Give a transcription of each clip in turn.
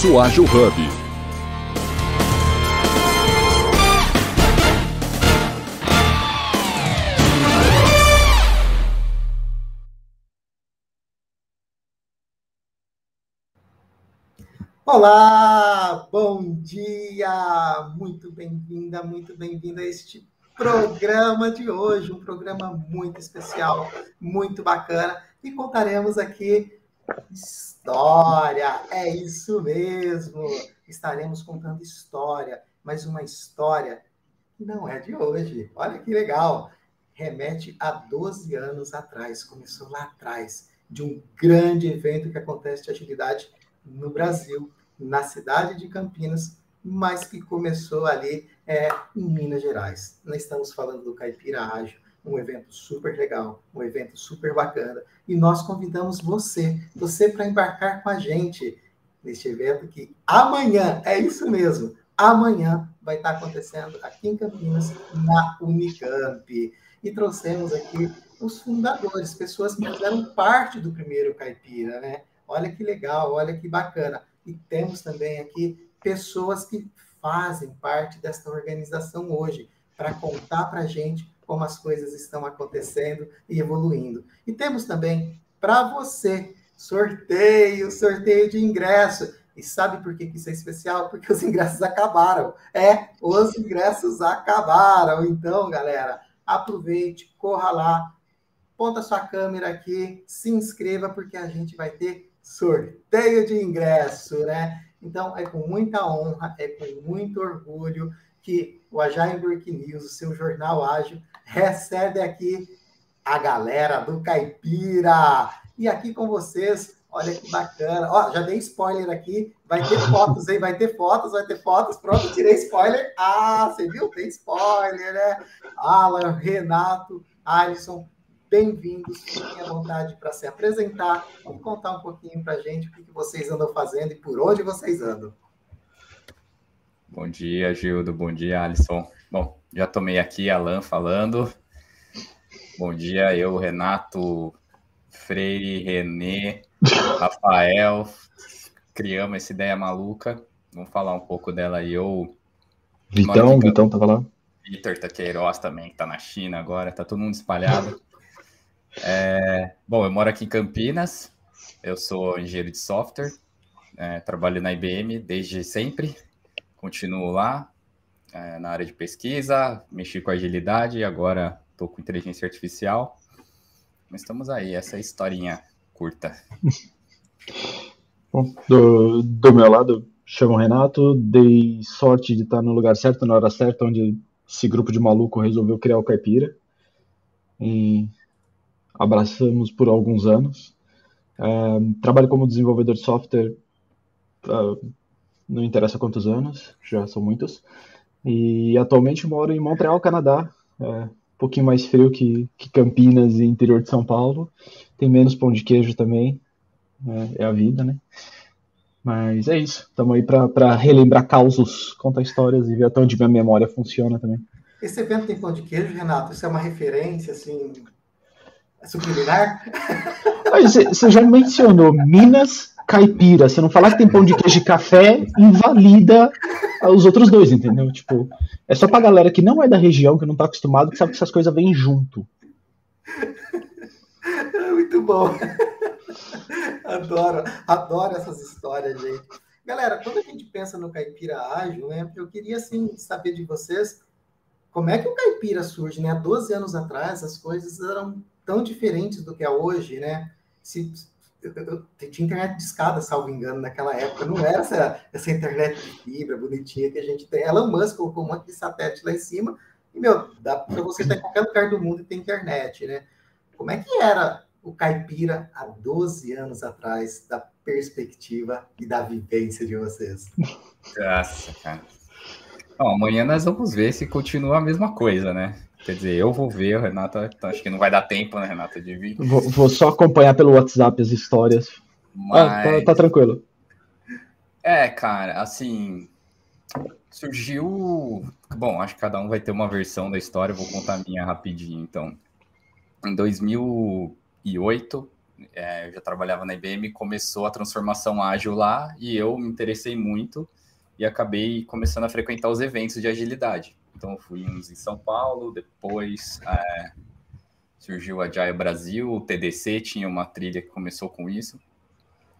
Espaço Ágil Hub. Olá, bom dia, muito bem-vinda, muito bem-vinda a este programa de hoje, um programa muito especial, muito bacana, e contaremos aqui História, é isso mesmo. Estaremos contando história, mas uma história que não é de hoje. Olha que legal. Remete a 12 anos atrás, começou lá atrás, de um grande evento que acontece de agilidade no Brasil, na cidade de Campinas, mas que começou ali é, em Minas Gerais. Nós estamos falando do Caipira Ágil, um evento super legal, um evento super bacana. E nós convidamos você, você para embarcar com a gente neste evento que amanhã, é isso mesmo, amanhã vai estar acontecendo aqui em Campinas, na Unicamp. E trouxemos aqui os fundadores, pessoas que fizeram parte do primeiro Caipira, né? Olha que legal, olha que bacana. E temos também aqui pessoas que fazem parte desta organização hoje, para contar para a gente como as coisas estão acontecendo e evoluindo. E temos também para você sorteio, sorteio de ingresso. E sabe por que isso é especial? Porque os ingressos acabaram. É, os ingressos acabaram. Então, galera, aproveite, corra lá, ponta sua câmera aqui, se inscreva, porque a gente vai ter sorteio de ingresso, né? Então, é com muita honra, é com muito orgulho que o Agile Break News, o seu jornal ágil, recebe aqui a galera do Caipira. E aqui com vocês, olha que bacana. Ó, já dei spoiler aqui, vai ter fotos, hein? Vai ter fotos, vai ter fotos. Pronto, tirei spoiler. Ah, você viu? Tem spoiler, né? Alan, Renato, Alisson, bem-vindos. Fiquem à vontade para se apresentar e contar um pouquinho para a gente o que vocês andam fazendo e por onde vocês andam. Bom dia, Gildo. Bom dia, Alisson. Bom, já tomei aqui Alan falando. Bom dia, eu, Renato, Freire, Renê, Rafael. Criamos essa ideia maluca. Vamos falar um pouco dela aí. Eu. Vitão, Vitão tava lá. Vitor Taqueiroz também, que tá na China agora, tá todo mundo espalhado. É, bom, eu moro aqui em Campinas, eu sou engenheiro de software, é, trabalho na IBM desde sempre, continuo lá é, na área de pesquisa, mexi com agilidade e agora estou com inteligência artificial. Mas estamos aí, essa é historinha curta. Bom, do, do meu lado, chamo Renato, dei sorte de estar no lugar certo, na hora certa, onde esse grupo de maluco resolveu criar o Caipira. E abraçamos por alguns anos. Uh, trabalho como desenvolvedor de software uh, não interessa quantos anos, já são muitos. E atualmente moro em Montreal, Canadá, é, um pouquinho mais frio que, que Campinas e interior de São Paulo. Tem menos pão de queijo também, é, é a vida, né? Mas é isso, estamos aí para relembrar causos, contar histórias e ver até onde minha memória funciona também. Esse evento tem pão de queijo, Renato? Isso é uma referência, assim, subliminar? Você já mencionou Minas, caipira, se não falar que tem pão de queijo e café, invalida os outros dois, entendeu? Tipo, é só pra galera que não é da região, que não tá acostumado, que sabe que essas coisas vêm junto. Muito bom. Adoro, adoro essas histórias, gente. Galera, quando a gente pensa no caipira ágil, né, eu queria assim saber de vocês como é que o caipira surge, né? Há 12 anos atrás as coisas eram tão diferentes do que é hoje, né? Se, eu, eu, eu, tinha internet de escada, salvo engano, naquela época. Não era essa, essa internet de fibra bonitinha que a gente tem. Elon Musk colocou um monte de satélite lá em cima e, meu, dá para você estar em qualquer lugar do mundo e ter internet, né? Como é que era o caipira há 12 anos atrás, da perspectiva e da vivência de vocês? Nossa, cara. Bom, amanhã nós vamos ver se continua a mesma coisa, né? Quer dizer, eu vou ver, o Renato, então acho que não vai dar tempo, né, Renato, de vir. Vou, vou só acompanhar pelo WhatsApp as histórias. Mas... Ah, tá, tá tranquilo. É, cara, assim, surgiu. Bom, acho que cada um vai ter uma versão da história, vou contar a minha rapidinho, então. Em 2008, é, eu já trabalhava na IBM, começou a transformação ágil lá e eu me interessei muito e acabei começando a frequentar os eventos de agilidade. Então, uns em São Paulo, depois é, surgiu o Agile Brasil, o TDC tinha uma trilha que começou com isso.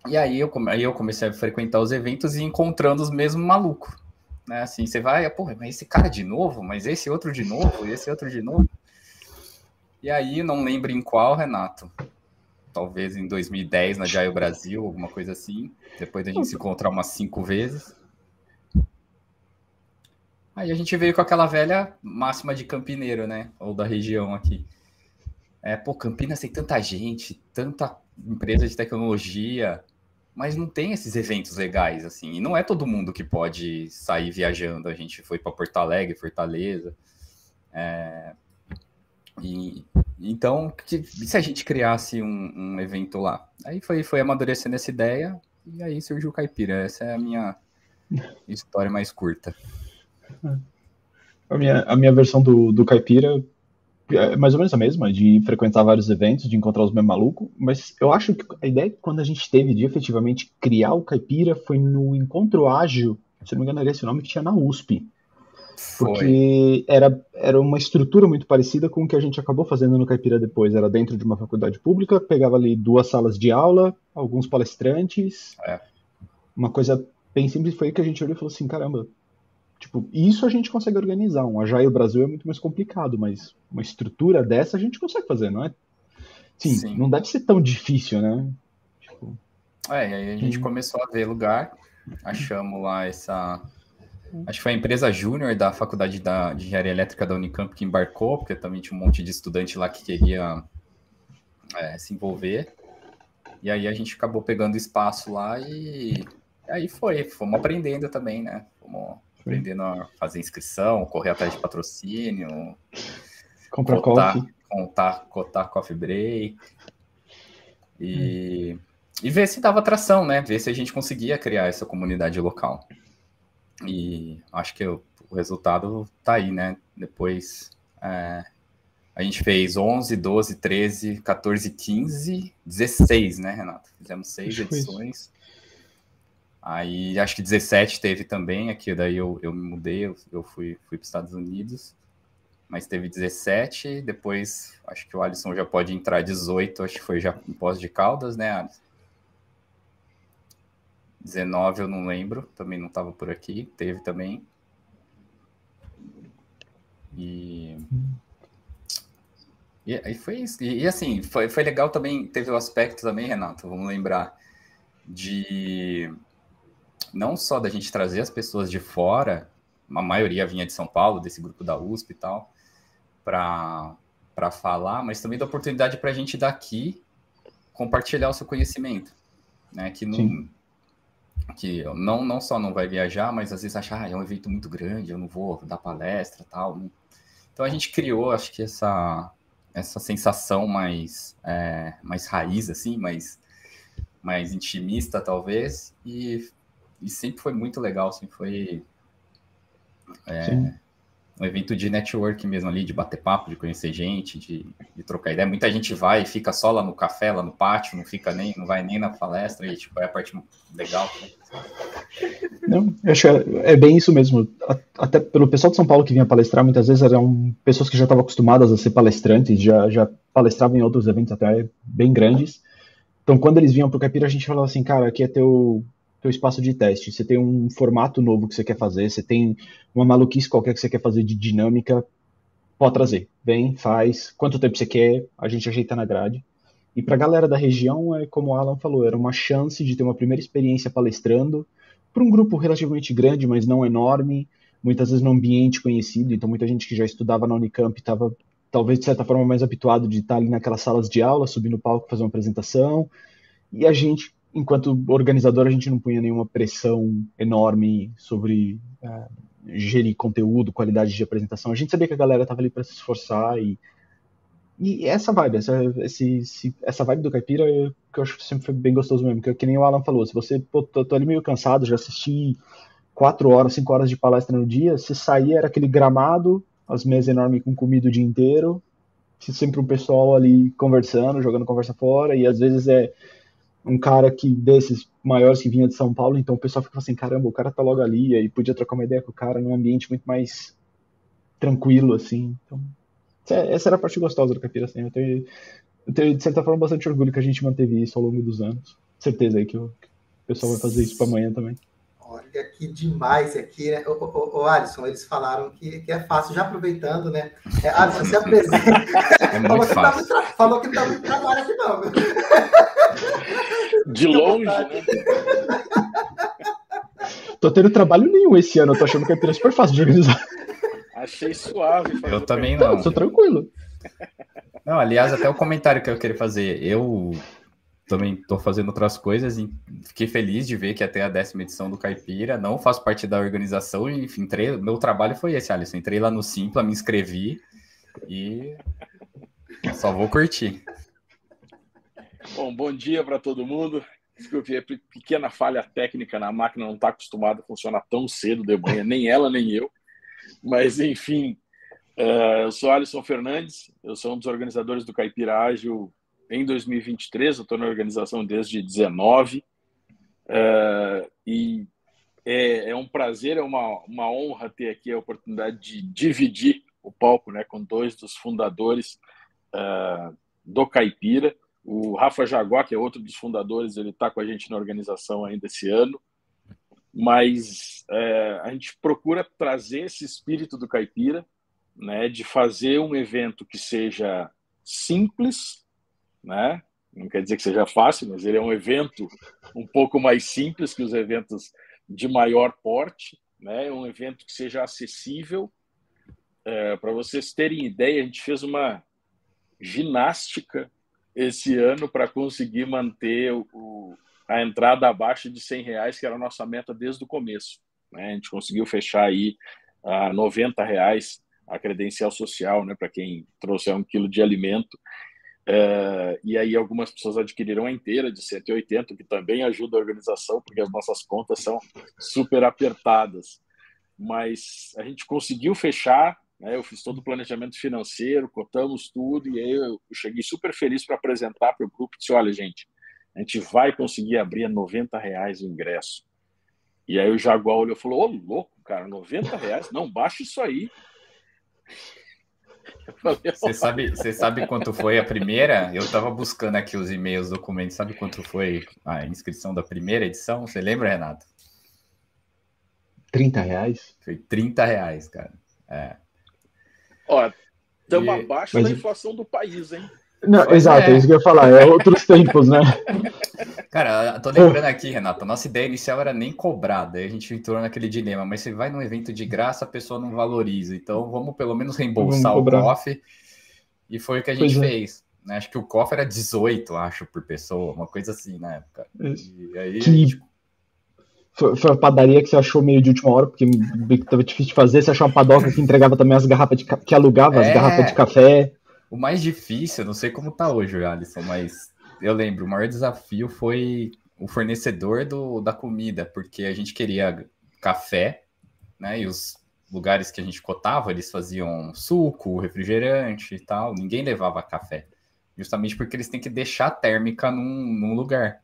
E aí eu, aí eu comecei a frequentar os eventos e encontrando os mesmos malucos. Né? Assim, você vai, porra, mas esse cara de novo, mas esse outro de novo, esse outro de novo. E aí, não lembro em qual, Renato. Talvez em 2010 na Agile Brasil, alguma coisa assim. Depois da gente se encontrar umas cinco vezes. Aí a gente veio com aquela velha máxima de campineiro, né? Ou da região aqui. É, pô, Campinas tem tanta gente, tanta empresa de tecnologia, mas não tem esses eventos legais, assim. E não é todo mundo que pode sair viajando. A gente foi para Porto Alegre, Fortaleza. É... E, então, que, se a gente criasse um, um, evento lá? Aí foi, foi amadurecendo essa ideia e aí surgiu o Caipira. Essa é a minha história mais curta. A minha, a minha versão do, do Caipira é mais ou menos a mesma, de frequentar vários eventos, de encontrar os meus malucos, mas eu acho que a ideia que quando a gente teve de efetivamente criar o Caipira foi no Encontro Ágil, se não me engano era esse nome que tinha na USP. Porque era, era uma estrutura muito parecida com o que a gente acabou fazendo no Caipira depois. Era dentro de uma faculdade pública, pegava ali duas salas de aula, alguns palestrantes. É. Uma coisa bem simples foi que a gente olhou e falou assim: caramba, Tipo, isso a gente consegue organizar. Um Agile Brasil é muito mais complicado, mas uma estrutura dessa a gente consegue fazer, não é? Sim, Sim. não deve ser tão difícil, né? Tipo... É, e aí a gente começou a ver lugar, achamos lá essa. Acho que foi a empresa júnior da Faculdade da, de Engenharia Elétrica da Unicamp que embarcou, porque também tinha um monte de estudante lá que queria é, se envolver. E aí a gente acabou pegando espaço lá e, e aí foi, fomos aprendendo também, né? Fomos aprendendo a fazer inscrição, correr atrás de patrocínio, comprar coffee, contar, cotar coffee break e, hum. e ver se dava atração, né? Ver se a gente conseguia criar essa comunidade local. E acho que o, o resultado tá aí, né? Depois é, a gente fez 11, 12, 13, 14, 15, 16, né, Renato? Fizemos seis edições. Aí acho que 17 teve também, aqui daí eu, eu me mudei, eu, eu fui, fui para os Estados Unidos, mas teve 17, depois acho que o Alisson já pode entrar 18, acho que foi já em Pós de Caldas, né, Alisson? 19 eu não lembro, também não estava por aqui, teve também. E. E aí foi isso. E, e, assim, foi, foi legal também, teve o aspecto também, Renato, vamos lembrar, de não só da gente trazer as pessoas de fora, a maioria vinha de São Paulo, desse grupo da USP e tal, para falar, mas também da oportunidade para a gente daqui compartilhar o seu conhecimento, né? Que não, que não, não só não vai viajar, mas às vezes achar, ah, é um evento muito grande, eu não vou dar palestra tal. Então a gente criou, acho que essa, essa sensação mais, é, mais raiz, assim, mais, mais intimista, talvez, e e sempre foi muito legal, sempre foi é, um evento de network mesmo ali, de bater papo, de conhecer gente, de, de, trocar ideia. Muita gente vai e fica só lá no café, lá no pátio, não fica nem, não vai nem na palestra, e tipo, é a parte legal. Né? Não, eu acho que é, é bem isso mesmo. Até pelo pessoal de São Paulo que vinha palestrar, muitas vezes eram pessoas que já estavam acostumadas a ser palestrantes, já, já palestravam em outros eventos até bem grandes. Então, quando eles vinham para o Capira, a gente falava assim, cara, aqui é teu teu espaço de teste. Você tem um formato novo que você quer fazer, você tem uma maluquice qualquer que você quer fazer de dinâmica, pode trazer. Vem, faz. Quanto tempo você quer, a gente ajeita na grade. E para a galera da região, é como o Alan falou, era uma chance de ter uma primeira experiência palestrando para um grupo relativamente grande, mas não enorme, muitas vezes num ambiente conhecido. Então, muita gente que já estudava na Unicamp estava, talvez de certa forma, mais habituado de estar ali naquelas salas de aula, subir no palco, fazer uma apresentação. E a gente enquanto organizador, a gente não punha nenhuma pressão enorme sobre uh, gerir conteúdo, qualidade de apresentação. A gente sabia que a galera tava ali para se esforçar e e essa vibe, essa, esse, essa vibe do Caipira, eu, que eu acho que sempre foi bem gostoso mesmo, que, que nem o Alan falou, se você, pô, tô, tô ali meio cansado, já assisti quatro horas, cinco horas de palestra no dia, se sair era aquele gramado, as mesas enormes com comida o dia inteiro, sempre um pessoal ali conversando, jogando conversa fora, e às vezes é um cara que desses maiores que vinha de São Paulo, então o pessoal fica assim, caramba, o cara tá logo ali, e podia trocar uma ideia com o cara num ambiente muito mais tranquilo, assim. Então, essa era a parte gostosa do Capira, assim. Eu tenho, eu tenho, de certa forma, bastante orgulho que a gente manteve isso ao longo dos anos. Certeza aí que, o pessoal vai fazer isso para amanhã também. Olha que demais aqui, né? Ô, ô, ô, Alisson, eles falaram que, que é fácil, já aproveitando, né? É, Alisson, se apresenta. É falou, que tá muito, falou que não tá muito trabalho aqui, não. De longe, né? Tô tendo trabalho nenhum esse ano, eu tô achando que é super fácil de organizar. Achei suave. Eu também não. Não, tô tranquilo. Não, aliás, até o comentário que eu queria fazer, eu também estou fazendo outras coisas e fiquei feliz de ver que até a décima edição do Caipira, não faço parte da organização e enfim, entrei, meu trabalho foi esse, Alisson, entrei lá no Simpla, me inscrevi e só vou curtir. Bom, bom dia para todo mundo. Desculpe, é pequena falha técnica na máquina, não está acostumada a funcionar tão cedo de manhã, nem ela, nem eu. Mas, enfim, uh, eu sou Alisson Fernandes, eu sou um dos organizadores do Caipira Ágil em 2023, eu estou na organização desde 19 uh, e é, é, um prazer, é uma, uma honra ter aqui a oportunidade de dividir o palco né, com dois dos fundadores uh, do Caipira. O Rafa Jaguar, que é outro dos fundadores, ele está com a gente na organização ainda esse ano. Mas é, a gente procura trazer esse espírito do caipira, né, de fazer um evento que seja simples, né? Não quer dizer que seja fácil, mas ele é um evento um pouco mais simples que os eventos de maior porte, né? Um evento que seja acessível. É, Para vocês terem ideia, a gente fez uma ginástica esse ano para conseguir manter o, a entrada abaixo de 100 reais, que era a nossa meta desde o começo. Né? A gente conseguiu fechar aí a 90 reais a credencial social, né, para quem trouxer um quilo de alimento. Uh, e aí algumas pessoas adquiriram a inteira de 180, que também ajuda a organização, porque as nossas contas são super apertadas. Mas a gente conseguiu fechar, eu fiz todo o planejamento financeiro, cotamos tudo, e aí eu cheguei super feliz para apresentar para o grupo, disse, olha gente, a gente vai conseguir abrir a 90 reais o ingresso. E aí o Jaguar olhou e falou, ô louco, cara, 90 reais? Não, baixa isso aí. Você sabe, você sabe quanto foi a primeira? Eu estava buscando aqui os e-mails, documentos. Sabe quanto foi a inscrição da primeira edição? Você lembra, Renato? 30 reais? Foi 30 reais, cara. É. Ó, estamos e... abaixo Mas... da inflação do país, hein? Não, exato, é. é isso que eu ia falar, é outros tempos, né? Cara, eu tô lembrando aqui, Renato, a nossa ideia inicial era nem cobrar, daí a gente entrou naquele dilema, mas você vai num evento de graça, a pessoa não valoriza, então vamos pelo menos reembolsar o COF, e foi o que a gente pois é. fez. É. Acho que o COF era 18, acho, por pessoa, uma coisa assim na época. E aí, que... gente... foi, foi a padaria que você achou meio de última hora, porque tava difícil de fazer, você achou uma padoca que entregava também as garrafas de que alugava é... as garrafas de café. O mais difícil, não sei como tá hoje, Alisson, mas eu lembro, o maior desafio foi o fornecedor do, da comida, porque a gente queria café, né? E os lugares que a gente cotava, eles faziam suco, refrigerante e tal, ninguém levava café. Justamente porque eles têm que deixar a térmica num, num lugar.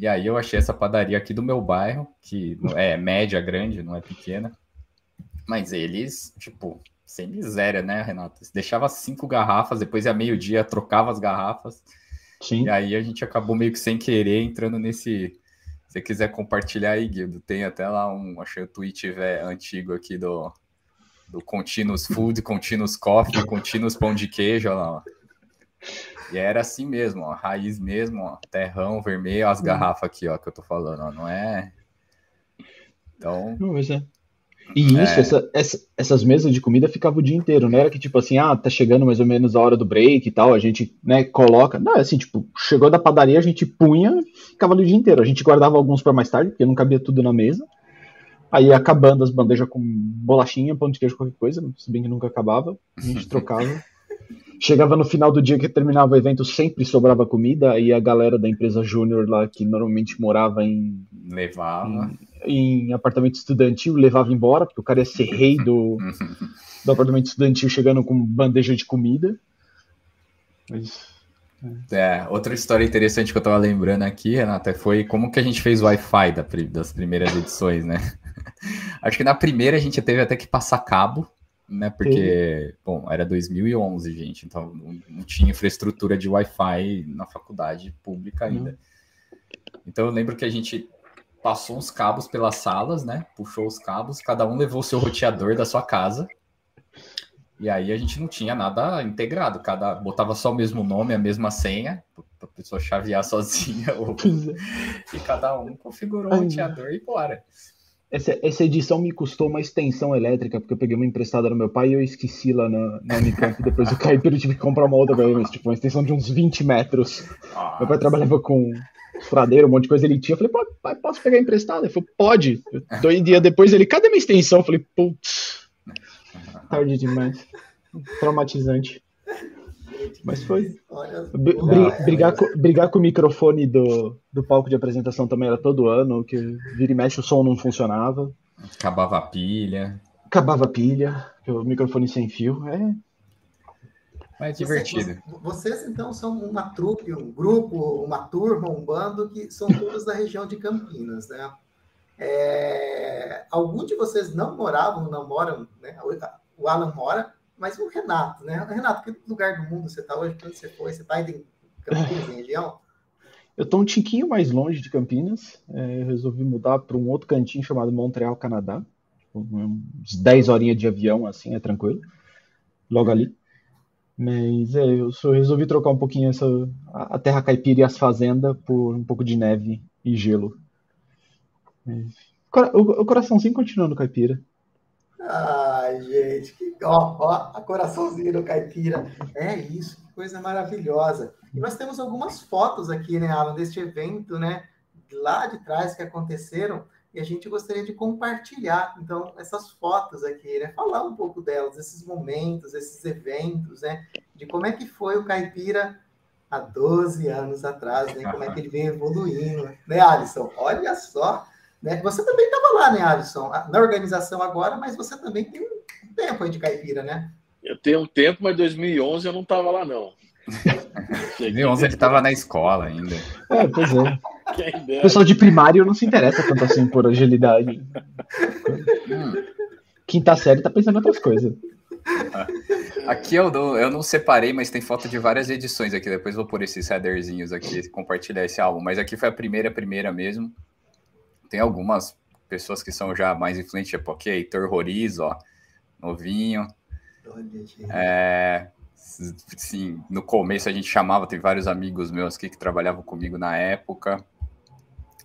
E aí eu achei essa padaria aqui do meu bairro, que é média, grande, não é pequena. Mas eles, tipo, sem miséria, né, Renato? Você deixava cinco garrafas, depois ia meio-dia, trocava as garrafas. Sim. E aí a gente acabou meio que sem querer entrando nesse. Se você quiser compartilhar aí, Guido, tem até lá um, achei o tweet véio, antigo aqui do, do Continuous Food, Continuous Coffee, Continuous Pão de Queijo, olha lá. E era assim mesmo, ó, raiz mesmo, ó, terrão vermelho, as hum. garrafas aqui, ó, que eu tô falando, ó, não é. Então. É. E isso, é. essa, essa, essas mesas de comida ficavam o dia inteiro, não era que tipo assim, ah, tá chegando mais ou menos a hora do break e tal, a gente, né, coloca. Não, é assim, tipo, chegou da padaria, a gente punha ficava ali o dia inteiro. A gente guardava alguns para mais tarde, porque não cabia tudo na mesa. Aí acabando as bandejas com bolachinha, pão de queijo, qualquer coisa, se bem que nunca acabava, a gente trocava. Chegava no final do dia que terminava o evento, sempre sobrava comida, e a galera da empresa Júnior lá, que normalmente morava em. Levava. Em, em, apartamento estudantil, levava embora, porque o cara ia ser rei do, do apartamento estudantil chegando com bandeja de comida. Mas. É, outra história interessante que eu tava lembrando aqui, Renata, foi como que a gente fez o Wi-Fi da, das primeiras edições, né? Acho que na primeira a gente teve até que passar cabo né? Porque, bom, era 2011, gente, então não, tinha infraestrutura de Wi-Fi na faculdade pública ainda. Uhum. Então eu lembro que a gente passou uns cabos pelas salas, né? Puxou os cabos, cada um levou o seu roteador da sua casa. E aí a gente não tinha nada integrado, cada botava só o mesmo nome, a mesma senha, para a pessoa chavear sozinha. Ou... É. e cada um configurou o roteador e bora. Essa, essa edição me custou uma extensão elétrica, porque eu peguei uma emprestada no meu pai e eu esqueci lá na, na Unicamp. Depois eu caí e tive que comprar uma outra vez, tipo, uma extensão de uns 20 metros. Nossa. Meu pai trabalhava com furadeiro, um monte de coisa ele tinha. Eu falei, pai, posso pegar emprestado? Ele falou, pode. Dois dias depois ele, cadê minha extensão? Eu falei, putz, tarde demais. Traumatizante. Mas foi. brigar, com, brigar com o microfone do, do palco de apresentação também era todo ano, que vira e mexe o som não funcionava. Acabava a pilha. Acabava a pilha, o microfone sem fio. É. Mas divertido. Vocês, vocês, então, são uma trupe, um grupo, uma turma, um bando que são todos da região de Campinas, né? É, algum de vocês não moravam, não moram, né? O Alan mora, mas o Renato, né? Renato, que lugar do mundo você está hoje? Quando você foi? Você está em Campinas, em região? Eu estou um tiquinho mais longe de Campinas. É, eu resolvi mudar para um outro cantinho chamado Montreal, Canadá. Tipo, uns 10 horinhas de avião, assim, é tranquilo. Logo ali. Mas é, eu só resolvi trocar um pouquinho essa, a terra caipira e as fazendas por um pouco de neve e gelo. Mas, o, o coraçãozinho continua no caipira. Ai, gente, que ó, ó, a coraçãozinho do caipira. É isso, que coisa maravilhosa. E nós temos algumas fotos aqui, né, Alan, deste evento, né, lá de trás que aconteceram, e a gente gostaria de compartilhar, então, essas fotos aqui, né, falar um pouco delas, esses momentos, esses eventos, né, de como é que foi o caipira há 12 anos atrás, né, como é que ele vem evoluindo, né, Alisson? Olha só, né? Você também estava lá, né, Alisson? Na organização agora, mas você também tem um tempo aí de caipira, né? Eu tenho um tempo, mas 2011 eu não estava lá, não. 2011 ele estava na escola ainda. É, pois é. O pessoal de primário não se interessa tanto assim por agilidade. Hum. Quinta série tá pensando em outras coisas. Aqui eu não, eu não separei, mas tem foto de várias edições aqui. Depois vou pôr esses headerzinhos aqui, compartilhar esse álbum. Mas aqui foi a primeira, primeira mesmo tem algumas pessoas que são já mais influentes, tipo, ok, Heitor Roriz, ó, novinho. É, sim, no começo a gente chamava, tem vários amigos meus aqui que trabalhavam comigo na época.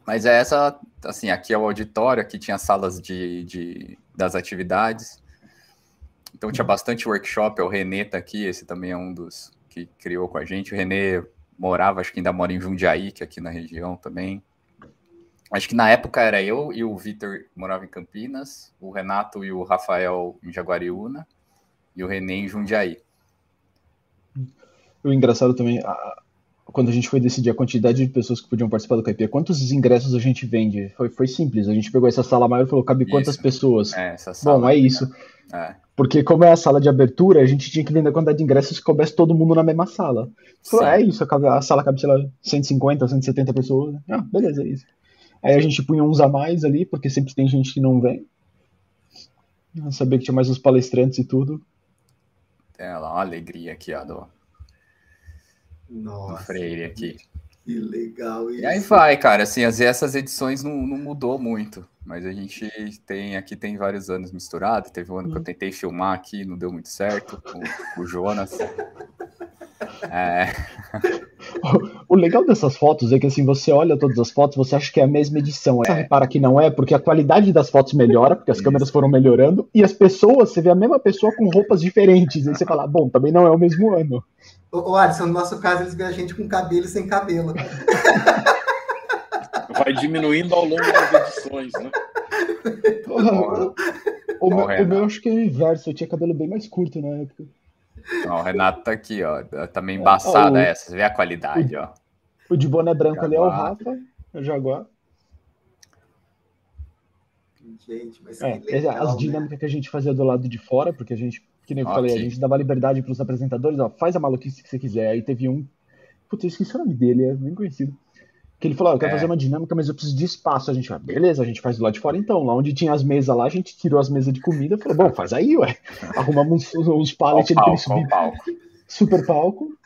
Mas é essa, assim, aqui é o auditório, aqui tinha salas de, de das atividades. Então tinha bastante workshop, o Renê tá aqui, esse também é um dos que criou com a gente. O Renê morava, acho que ainda mora em Jundiaí, que é aqui na região também. Acho que na época era eu e o Vitor morava em Campinas, o Renato e o Rafael em Jaguariúna e o René em Jundiaí. O engraçado também, a, quando a gente foi decidir a quantidade de pessoas que podiam participar do Caipira, quantos ingressos a gente vende? Foi, foi simples, a gente pegou essa sala maior e falou, cabe quantas isso. pessoas? É, Bom, é isso. É. Porque como é a sala de abertura, a gente tinha que vender a quantidade de ingressos que coubesse todo mundo na mesma sala. Falou, é isso, a sala cabe, sei lá, 150, 170 pessoas. Ah, beleza, é isso. Aí a gente punha uns a mais ali, porque sempre tem gente que não vem. Eu sabia que tinha mais os palestrantes e tudo. Tem lá uma alegria aqui, ó, do, Nossa, do Freire aqui. Que legal isso. E aí vai, cara, assim, essas edições não, não mudou muito, mas a gente tem, aqui tem vários anos misturado, teve um ano que eu hum. tentei filmar aqui, não deu muito certo, com, com o Jonas. É. O legal dessas fotos é que assim, você olha todas as fotos, você acha que é a mesma edição. Aí é. repara que não é, porque a qualidade das fotos melhora, porque as Isso. câmeras foram melhorando, e as pessoas, você vê a mesma pessoa com roupas diferentes. E você fala, bom, também não é o mesmo ano. Ô, Alisson, no nosso caso, eles ganham a gente com cabelo e sem cabelo. Vai diminuindo ao longo das edições, né? o, o, meu, o meu acho que é o inverso, eu tinha cabelo bem mais curto na época. Ó, o Renato tá aqui, ó. Tá meio embaçada ó, o, essa. Você vê a qualidade, o, ó. O de boné branco Jaguar. ali é o Rafa, o Jaguar. Gente, mas é, legal, as né? dinâmicas né? que a gente fazia do lado de fora, porque a gente, que nem eu okay. falei, a gente dava liberdade para os apresentadores, ó, faz a maluquice que você quiser. Aí teve um, putz, eu esqueci o nome dele, é bem conhecido. Que ele falou, eu quero é. fazer uma dinâmica, mas eu preciso de espaço. A gente vai, beleza, a gente faz do lado de fora então. Lá onde tinha as mesas lá, a gente tirou as mesas de comida, falou, bom, faz aí, ué. Arrumamos uns, uns pallets ali pra ele subir. Palco. Super palco.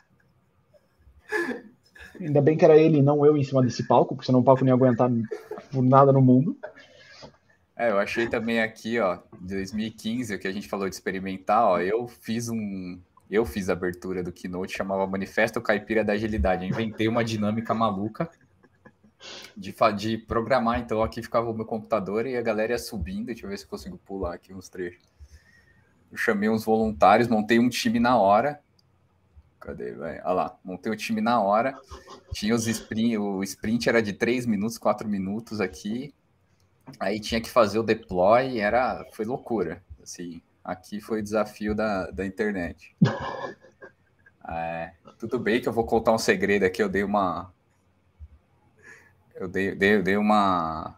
Ainda bem que era ele, não eu, em cima desse palco, porque senão o palco não ia aguentar por nada no mundo. É, eu achei também aqui, ó, 2015, o que a gente falou de experimentar, ó, eu fiz um. Eu fiz a abertura do Keynote, chamava Manifesto Caipira da Agilidade. Eu inventei uma dinâmica maluca de, de programar. Então aqui ficava o meu computador e a galera ia subindo. Deixa eu ver se eu consigo pular aqui uns trechos. Eu chamei uns voluntários, montei um time na hora. Cadê, velho? Olha lá, montei o um time na hora. Tinha os sprint, o sprint era de 3 minutos, 4 minutos aqui. Aí tinha que fazer o deploy, era foi loucura. Assim, aqui foi o desafio da, da internet. É, tudo bem que eu vou contar um segredo aqui, eu dei uma eu dei, dei, dei uma,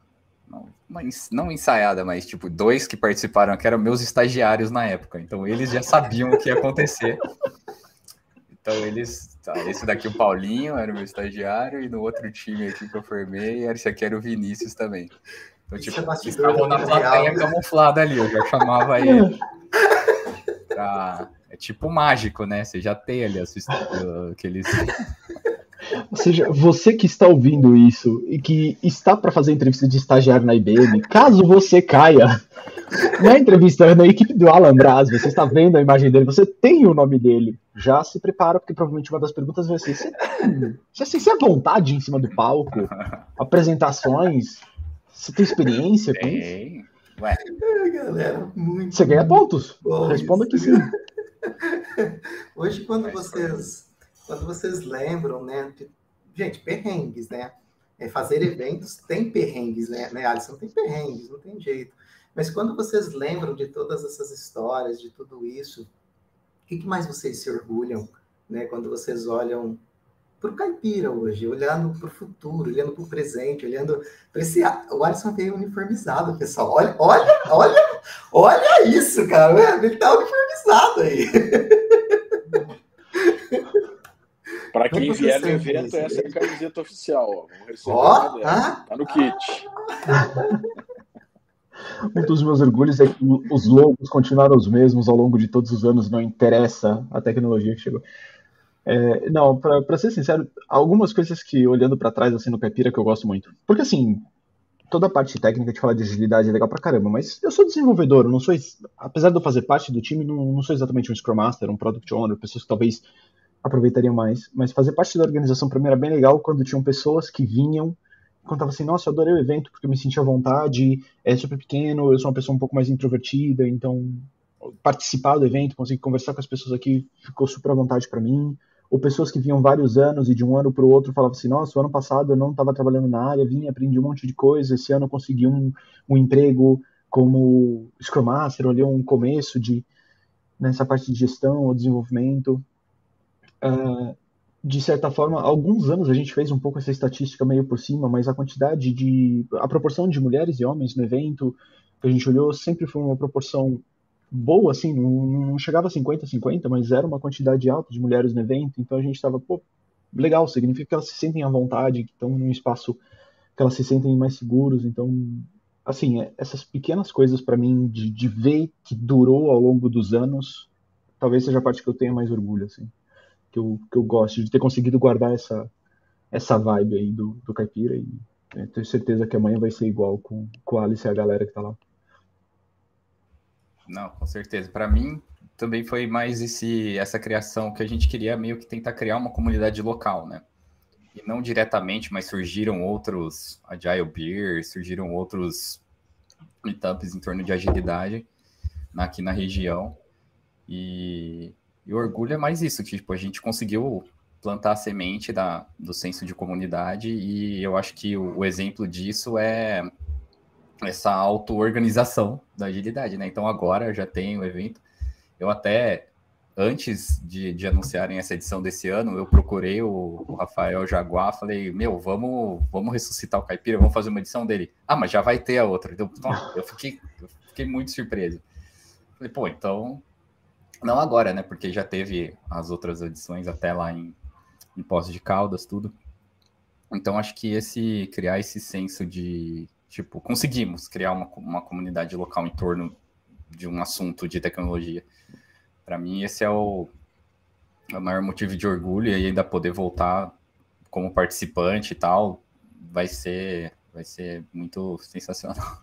uma, Não ensaiada, mas tipo, dois que participaram que eram meus estagiários na época. Então eles já sabiam o que ia acontecer. Então eles. Tá, esse daqui, o Paulinho, era o meu estagiário, e no outro time aqui que eu formei, esse aqui era o Vinícius também. Então, tipo, é eles estavam na plateia camuflada ali, eu já chamava ele. Pra... É tipo mágico, né? Você já tem ali aqueles ou seja, você que está ouvindo isso e que está para fazer entrevista de estagiário na IBM, caso você caia na entrevista na equipe do Alan Braz, você está vendo a imagem dele, você tem o nome dele, já se prepara, porque provavelmente uma das perguntas vai ser: você tem, você tem vontade em cima do palco? Apresentações? Você tem experiência com isso? Ué. É, galera, muito. Você ganha pontos? Responda que sim. Hoje, quando vocês quando vocês lembram, né? De, gente, perrengues, né? É, fazer eventos tem perrengues, né, né, Alisson? Tem perrengues, não tem jeito. Mas quando vocês lembram de todas essas histórias, de tudo isso, o que, que mais vocês se orgulham, né? Quando vocês olham para o caipira hoje, olhando para o futuro, olhando para o presente, olhando para esse. O Alisson veio uniformizado, pessoal. Olha, olha, olha, olha isso, cara. Ele está uniformizado aí. Para quem vier no evento, essa é a camiseta oficial. Ó. Vamos receber oh, ah? Tá no kit. Um dos meus orgulhos é que os logos continuaram os mesmos ao longo de todos os anos, não interessa a tecnologia que chegou. É, não, para ser sincero, algumas coisas que, olhando para trás, assim, no Caipira, que eu gosto muito. Porque, assim, toda a parte técnica de falar de agilidade é legal pra caramba, mas eu sou desenvolvedor, não sou, apesar de eu fazer parte do time, não, não sou exatamente um Scrum Master, um Product Owner, pessoas que talvez aproveitariam mais. Mas fazer parte da organização para mim era bem legal quando tinham pessoas que vinham contavam assim, nossa, eu adorei o evento porque eu me senti à vontade, é super pequeno, eu sou uma pessoa um pouco mais introvertida, então participar do evento, conseguir conversar com as pessoas aqui ficou super à vontade para mim. Ou pessoas que vinham vários anos e de um ano para o outro falavam assim, nossa, o ano passado eu não estava trabalhando na área, vim, aprendi um monte de coisa, esse ano eu consegui um, um emprego como Scrum Master, ali um começo de nessa parte de gestão ou desenvolvimento. Uh, de certa forma, alguns anos a gente fez um pouco essa estatística meio por cima, mas a quantidade de. a proporção de mulheres e homens no evento que a gente olhou sempre foi uma proporção boa, assim, não, não chegava a 50-50, mas era uma quantidade alta de mulheres no evento, então a gente estava, pô, legal, significa que elas se sentem à vontade, que estão num espaço que elas se sentem mais seguros, então, assim, é, essas pequenas coisas para mim, de, de ver que durou ao longo dos anos, talvez seja a parte que eu tenha mais orgulho, assim que eu, que eu gosto de ter conseguido guardar essa, essa vibe aí do, do Caipira e né, tenho certeza que amanhã vai ser igual com, com a Alice e a galera que tá lá. Não, com certeza. Para mim também foi mais esse essa criação que a gente queria meio que tentar criar uma comunidade local, né? E não diretamente, mas surgiram outros Agile Beer, surgiram outros meetups em torno de agilidade aqui na região. E e o orgulho é mais isso, que tipo, a gente conseguiu plantar a semente da, do senso de comunidade e eu acho que o, o exemplo disso é essa auto-organização da agilidade, né? Então agora já tem o evento. Eu até antes de, de, anunciarem essa edição desse ano, eu procurei o, o, Rafael Jaguar, falei, meu, vamos, vamos ressuscitar o Caipira, vamos fazer uma edição dele. Ah, mas já vai ter a outra. Então, eu fiquei, eu fiquei muito surpreso. Falei, pô, então. Não agora, né? Porque já teve as outras edições até lá em, em Poços de Caldas, tudo. Então, acho que esse criar esse senso de, tipo, conseguimos criar uma, uma comunidade local em torno de um assunto de tecnologia para mim, esse é o, é o maior motivo de orgulho e ainda poder voltar como participante e tal, vai ser, vai ser muito sensacional.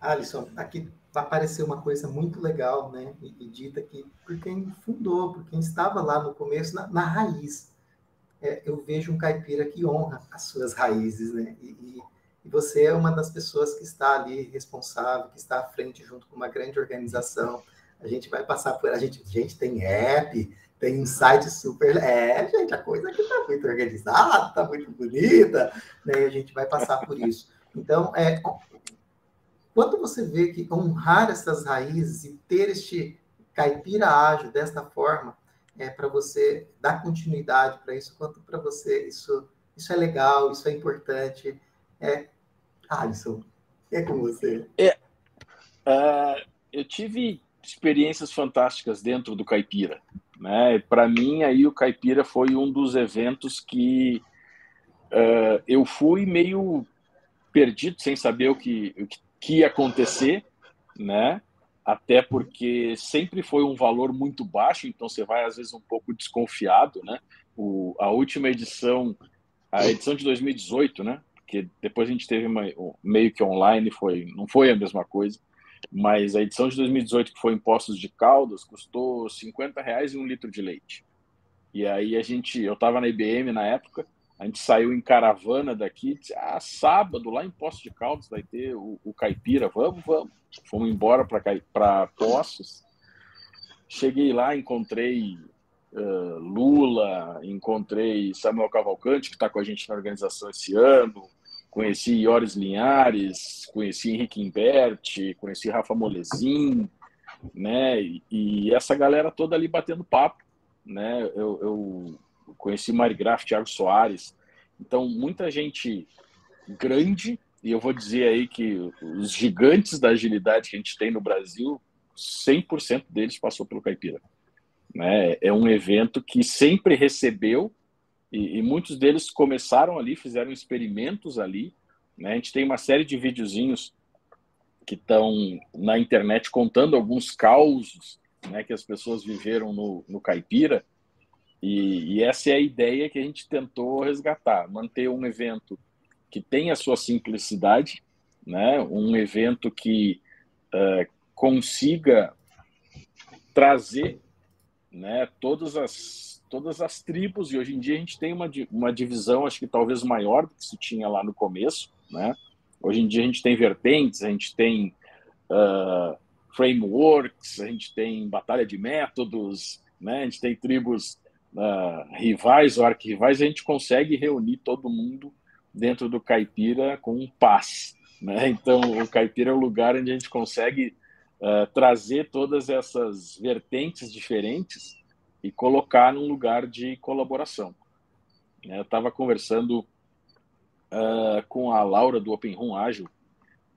Alisson, aqui vai aparecer uma coisa muito legal, né? E, e, dita aqui por quem fundou, por quem estava lá no começo, na, na raiz. É, eu vejo um caipira que honra as suas raízes, né? E, e, e, você é uma das pessoas que está ali responsável, que está à frente junto com uma grande organização a gente vai passar por. A gente, gente tem app, tem um site super. É, gente, a coisa aqui está muito organizada, está muito bonita, né? a gente vai passar por isso. Então, é, quando você vê que honrar essas raízes e ter este caipira ágil desta forma, é para você dar continuidade para isso, quanto para você isso, isso é legal, isso é importante. É, Alisson, é com você. É, uh, eu tive experiências fantásticas dentro do Caipira. Né? Para mim, aí o Caipira foi um dos eventos que uh, eu fui meio perdido, sem saber o que, o que ia acontecer, né? Até porque sempre foi um valor muito baixo, então você vai às vezes um pouco desconfiado, né? O, a última edição, a edição de 2018, né? Porque depois a gente teve uma, meio que online, foi, não foi a mesma coisa mas a edição de 2018 que foi em Poços de Caldas custou 50 reais um litro de leite. E aí a gente, eu estava na IBM na época, a gente saiu em caravana daqui, disse, ah, sábado lá em Poços de Caldas vai ter o, o caipira, vamos, vamos. Fomos embora para Poços. Cheguei lá, encontrei uh, Lula, encontrei Samuel Cavalcante, que está com a gente na organização esse ano, Conheci Ioris Linhares, conheci Henrique Imberti, conheci Rafa Molezin, né? E, essa galera toda ali batendo papo, né? Eu, eu conheci Mari Graf, Thiago Soares. Então, muita gente grande, e eu vou dizer aí que os gigantes da agilidade que a gente tem no Brasil, 100% deles passou pelo Caipira. Né? É um evento que sempre recebeu e, e, muitos deles começaram ali, fizeram experimentos ali. Né? A gente tem uma série de videozinhos que estão na internet contando alguns causos né, que as pessoas viveram no, no Caipira. E, e, essa é a ideia que a gente tentou resgatar, manter um evento que tem a sua simplicidade, né, um evento que uh, consiga trazer né, todas as todas as tribos, e hoje em dia a gente tem uma, uma divisão, acho que talvez maior do que se tinha lá no começo, né? Hoje em dia a gente tem vertentes, a gente tem uh, frameworks, a gente tem batalha de métodos, né? A gente tem tribos uh, rivais ou arquirrivais, a gente consegue reunir todo mundo dentro do caipira com paz, né? Então o caipira é o lugar onde a gente consegue uh, trazer todas essas vertentes diferentes e colocar num lugar de colaboração. Né, eu estava conversando uh, com a Laura do Open Room Ágil,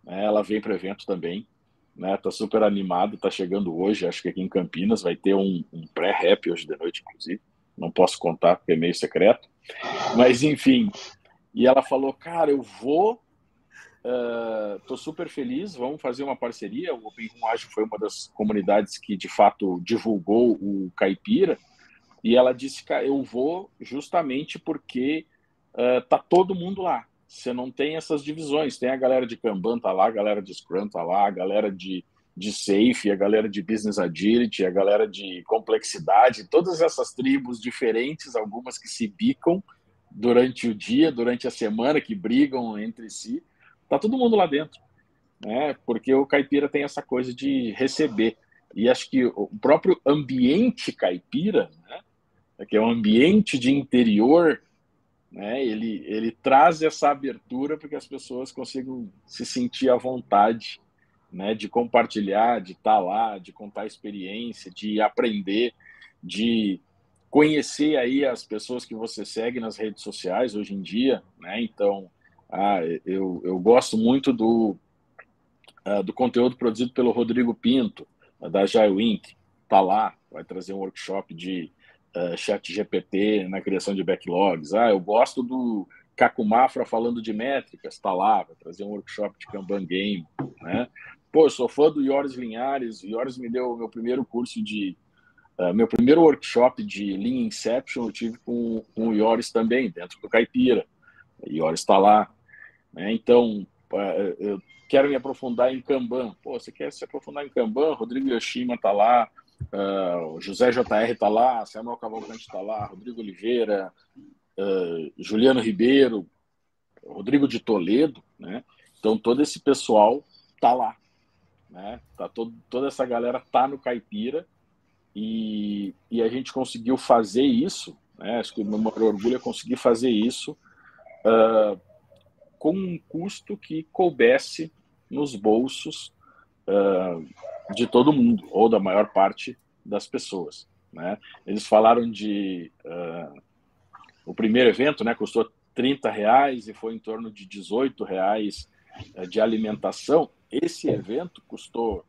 né, ela vem para o evento também, né, tá super animado, tá chegando hoje, acho que aqui em Campinas vai ter um, um pré-rap hoje de noite, inclusive, não posso contar porque é meio secreto, mas enfim, e ela falou, cara, eu vou uh, super feliz, vamos fazer uma parceria. O Open Room foi uma das comunidades que de fato divulgou o Caipira. E ela disse que eu vou justamente porque uh, tá todo mundo lá. Você não tem essas divisões. Tem a galera de Kanban tá lá, a galera de Scrum tá lá, a galera de, de Safe, a galera de Business Agility, a galera de complexidade, todas essas tribos diferentes, algumas que se bicam durante o dia, durante a semana, que brigam entre si Tá todo mundo lá dentro, né? Porque o caipira tem essa coisa de receber. E acho que o próprio ambiente caipira, né? que é um ambiente de interior, né? Ele ele traz essa abertura para que as pessoas consigam se sentir à vontade né, de compartilhar, de estar tá lá, de contar experiência, de aprender, de conhecer aí as pessoas que você segue nas redes sociais hoje em dia, né? Então, ah, eu, eu gosto muito do, uh, do conteúdo produzido pelo Rodrigo Pinto, da Jailwink, tá lá, vai trazer um workshop de uh, chat GPT na criação de backlogs. Ah, eu gosto do Caco Mafra falando de métricas, tá lá, vai trazer um workshop de Kanban Game, né? Pô, eu sou fã do Yoris Linhares, o Yoris me deu o meu primeiro curso de Uh, meu primeiro workshop de Lean Inception eu tive com, com o Ioris também, dentro do Caipira. O Ioris está lá. Né? Então, uh, eu quero me aprofundar em Kanban. Pô, você quer se aprofundar em Kanban? Rodrigo Yoshima está lá, uh, José JR está lá, Samuel Cavalcante está lá, Rodrigo Oliveira, Juliano Ribeiro, Rodrigo de Toledo. Né? Então, todo esse pessoal está lá. Né? Tá todo, toda essa galera está no Caipira e, e a gente conseguiu fazer isso, né? acho que o meu maior orgulho é conseguir fazer isso uh, com um custo que coubesse nos bolsos uh, de todo mundo, ou da maior parte das pessoas. Né? Eles falaram de. Uh, o primeiro evento né, custou 30 reais e foi em torno de 18 reais de alimentação. Esse evento custou,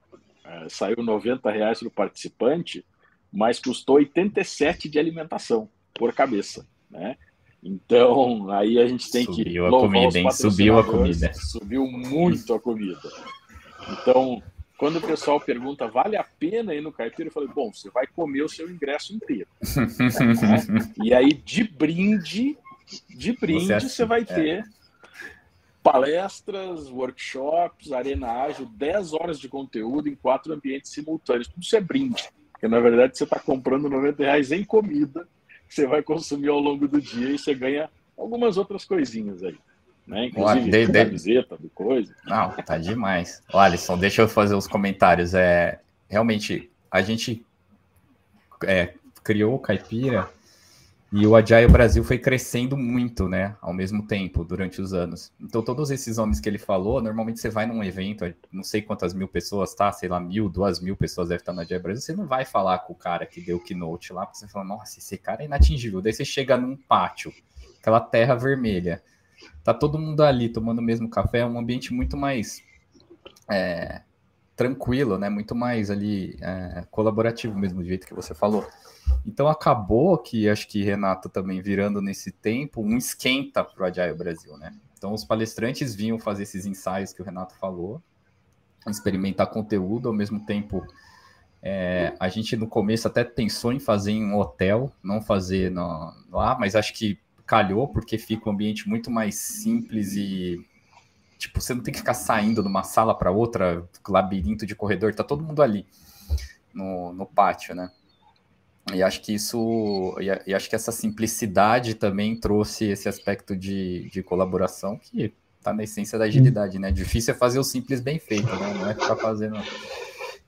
saiu 90 reais para o participante mas custou 87 de alimentação por cabeça, né? Então, aí a gente tem subiu que a comida, hein? Subiu a comida. Subiu muito a comida. Então, quando o pessoal pergunta, vale a pena ir no caipira? Eu falei, bom, você vai comer o seu ingresso inteiro. né? E aí, de brinde, de brinde, você, você vai é. ter é. Palestras, workshops, arena ágil, 10 horas de conteúdo em quatro ambientes simultâneos. Tudo isso é brinde. Porque, na verdade, você está comprando 90 reais em comida que você vai consumir ao longo do dia e você ganha algumas outras coisinhas aí. Né? Inclusive, de, de... camiseta, de coisa. Não, tá demais. Ô, Alisson, deixa eu fazer os comentários. É, realmente, a gente é, criou o Caipira e o Agile Brasil foi crescendo muito, né, ao mesmo tempo, durante os anos. Então, todos esses nomes que ele falou, normalmente você vai num evento, não sei quantas mil pessoas, tá? Sei lá, mil, duas mil pessoas deve estar no Agile Brasil, você não vai falar com o cara que deu o keynote lá, porque você fala, nossa, esse cara é inatingível. Daí você chega num pátio, aquela terra vermelha, tá todo mundo ali tomando o mesmo café, é um ambiente muito mais é, tranquilo, né? Muito mais ali é, colaborativo mesmo, do jeito que você falou. Então acabou que acho que Renato também virando nesse tempo um esquenta para o Agile Brasil, né? Então os palestrantes vinham fazer esses ensaios que o Renato falou, experimentar conteúdo, ao mesmo tempo é, a gente no começo até pensou em fazer em um hotel, não fazer no, lá, mas acho que calhou porque fica um ambiente muito mais simples e tipo você não tem que ficar saindo de uma sala para outra, labirinto de corredor, tá todo mundo ali no, no pátio, né? E acho que isso, e acho que essa simplicidade também trouxe esse aspecto de, de colaboração que está na essência da agilidade, né? Difícil é fazer o simples bem feito, né? Não é ficar fazendo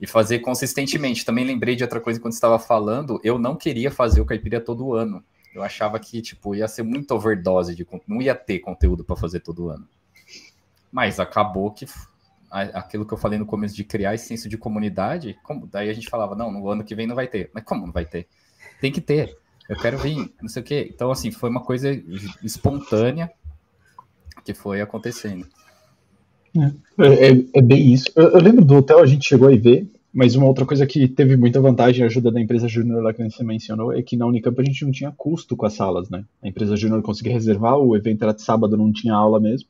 e fazer consistentemente. Também lembrei de outra coisa quando estava falando, eu não queria fazer o caipira todo ano. Eu achava que tipo ia ser muito overdose de não ia ter conteúdo para fazer todo ano. Mas acabou que aquilo que eu falei no começo de criar esse senso de comunidade, como, daí a gente falava, não, no ano que vem não vai ter. Mas como não vai ter? Tem que ter. Eu quero vir, não sei o quê. Então, assim, foi uma coisa espontânea que foi acontecendo. É, é, é bem isso. Eu, eu, lembro do hotel, a gente chegou a ver, mas uma outra coisa que teve muita vantagem, a ajuda da empresa Júnior lá que você mencionou, é que na Unicamp a gente não tinha custo com as salas, né? A empresa Júnior conseguia reservar, o evento era de sábado, não tinha aula mesmo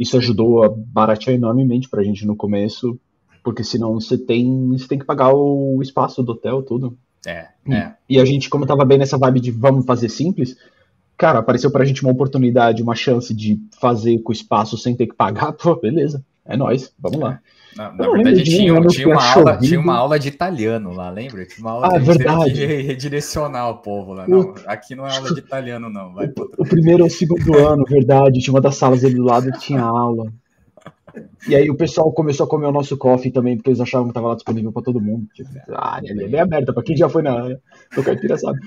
isso ajudou a baratear enormemente para a gente no começo, porque senão você tem, você tem que pagar o espaço do hotel, tudo. É, é. E a gente, como tava bem nessa vibe de vamos fazer simples, cara, apareceu pra gente uma oportunidade, uma chance de fazer com o espaço sem ter que pagar, pô, beleza, é nós, vamos lá. Na, na verdade, tinha, tinha, uma aula, tinha uma aula de italiano lá, lembra? Tinha uma aula ah, verdade. que redirecionar o povo lá. Não, aqui não é aula de italiano, não. Vai o, o primeiro ou o segundo ano, verdade. Tinha uma das salas ali do lado que tinha aula. E aí o pessoal começou a comer o nosso coffee também, porque eles achavam que estava lá disponível para todo mundo. Tipo, a área ali é aberta, para quem já foi na do caipira sabe.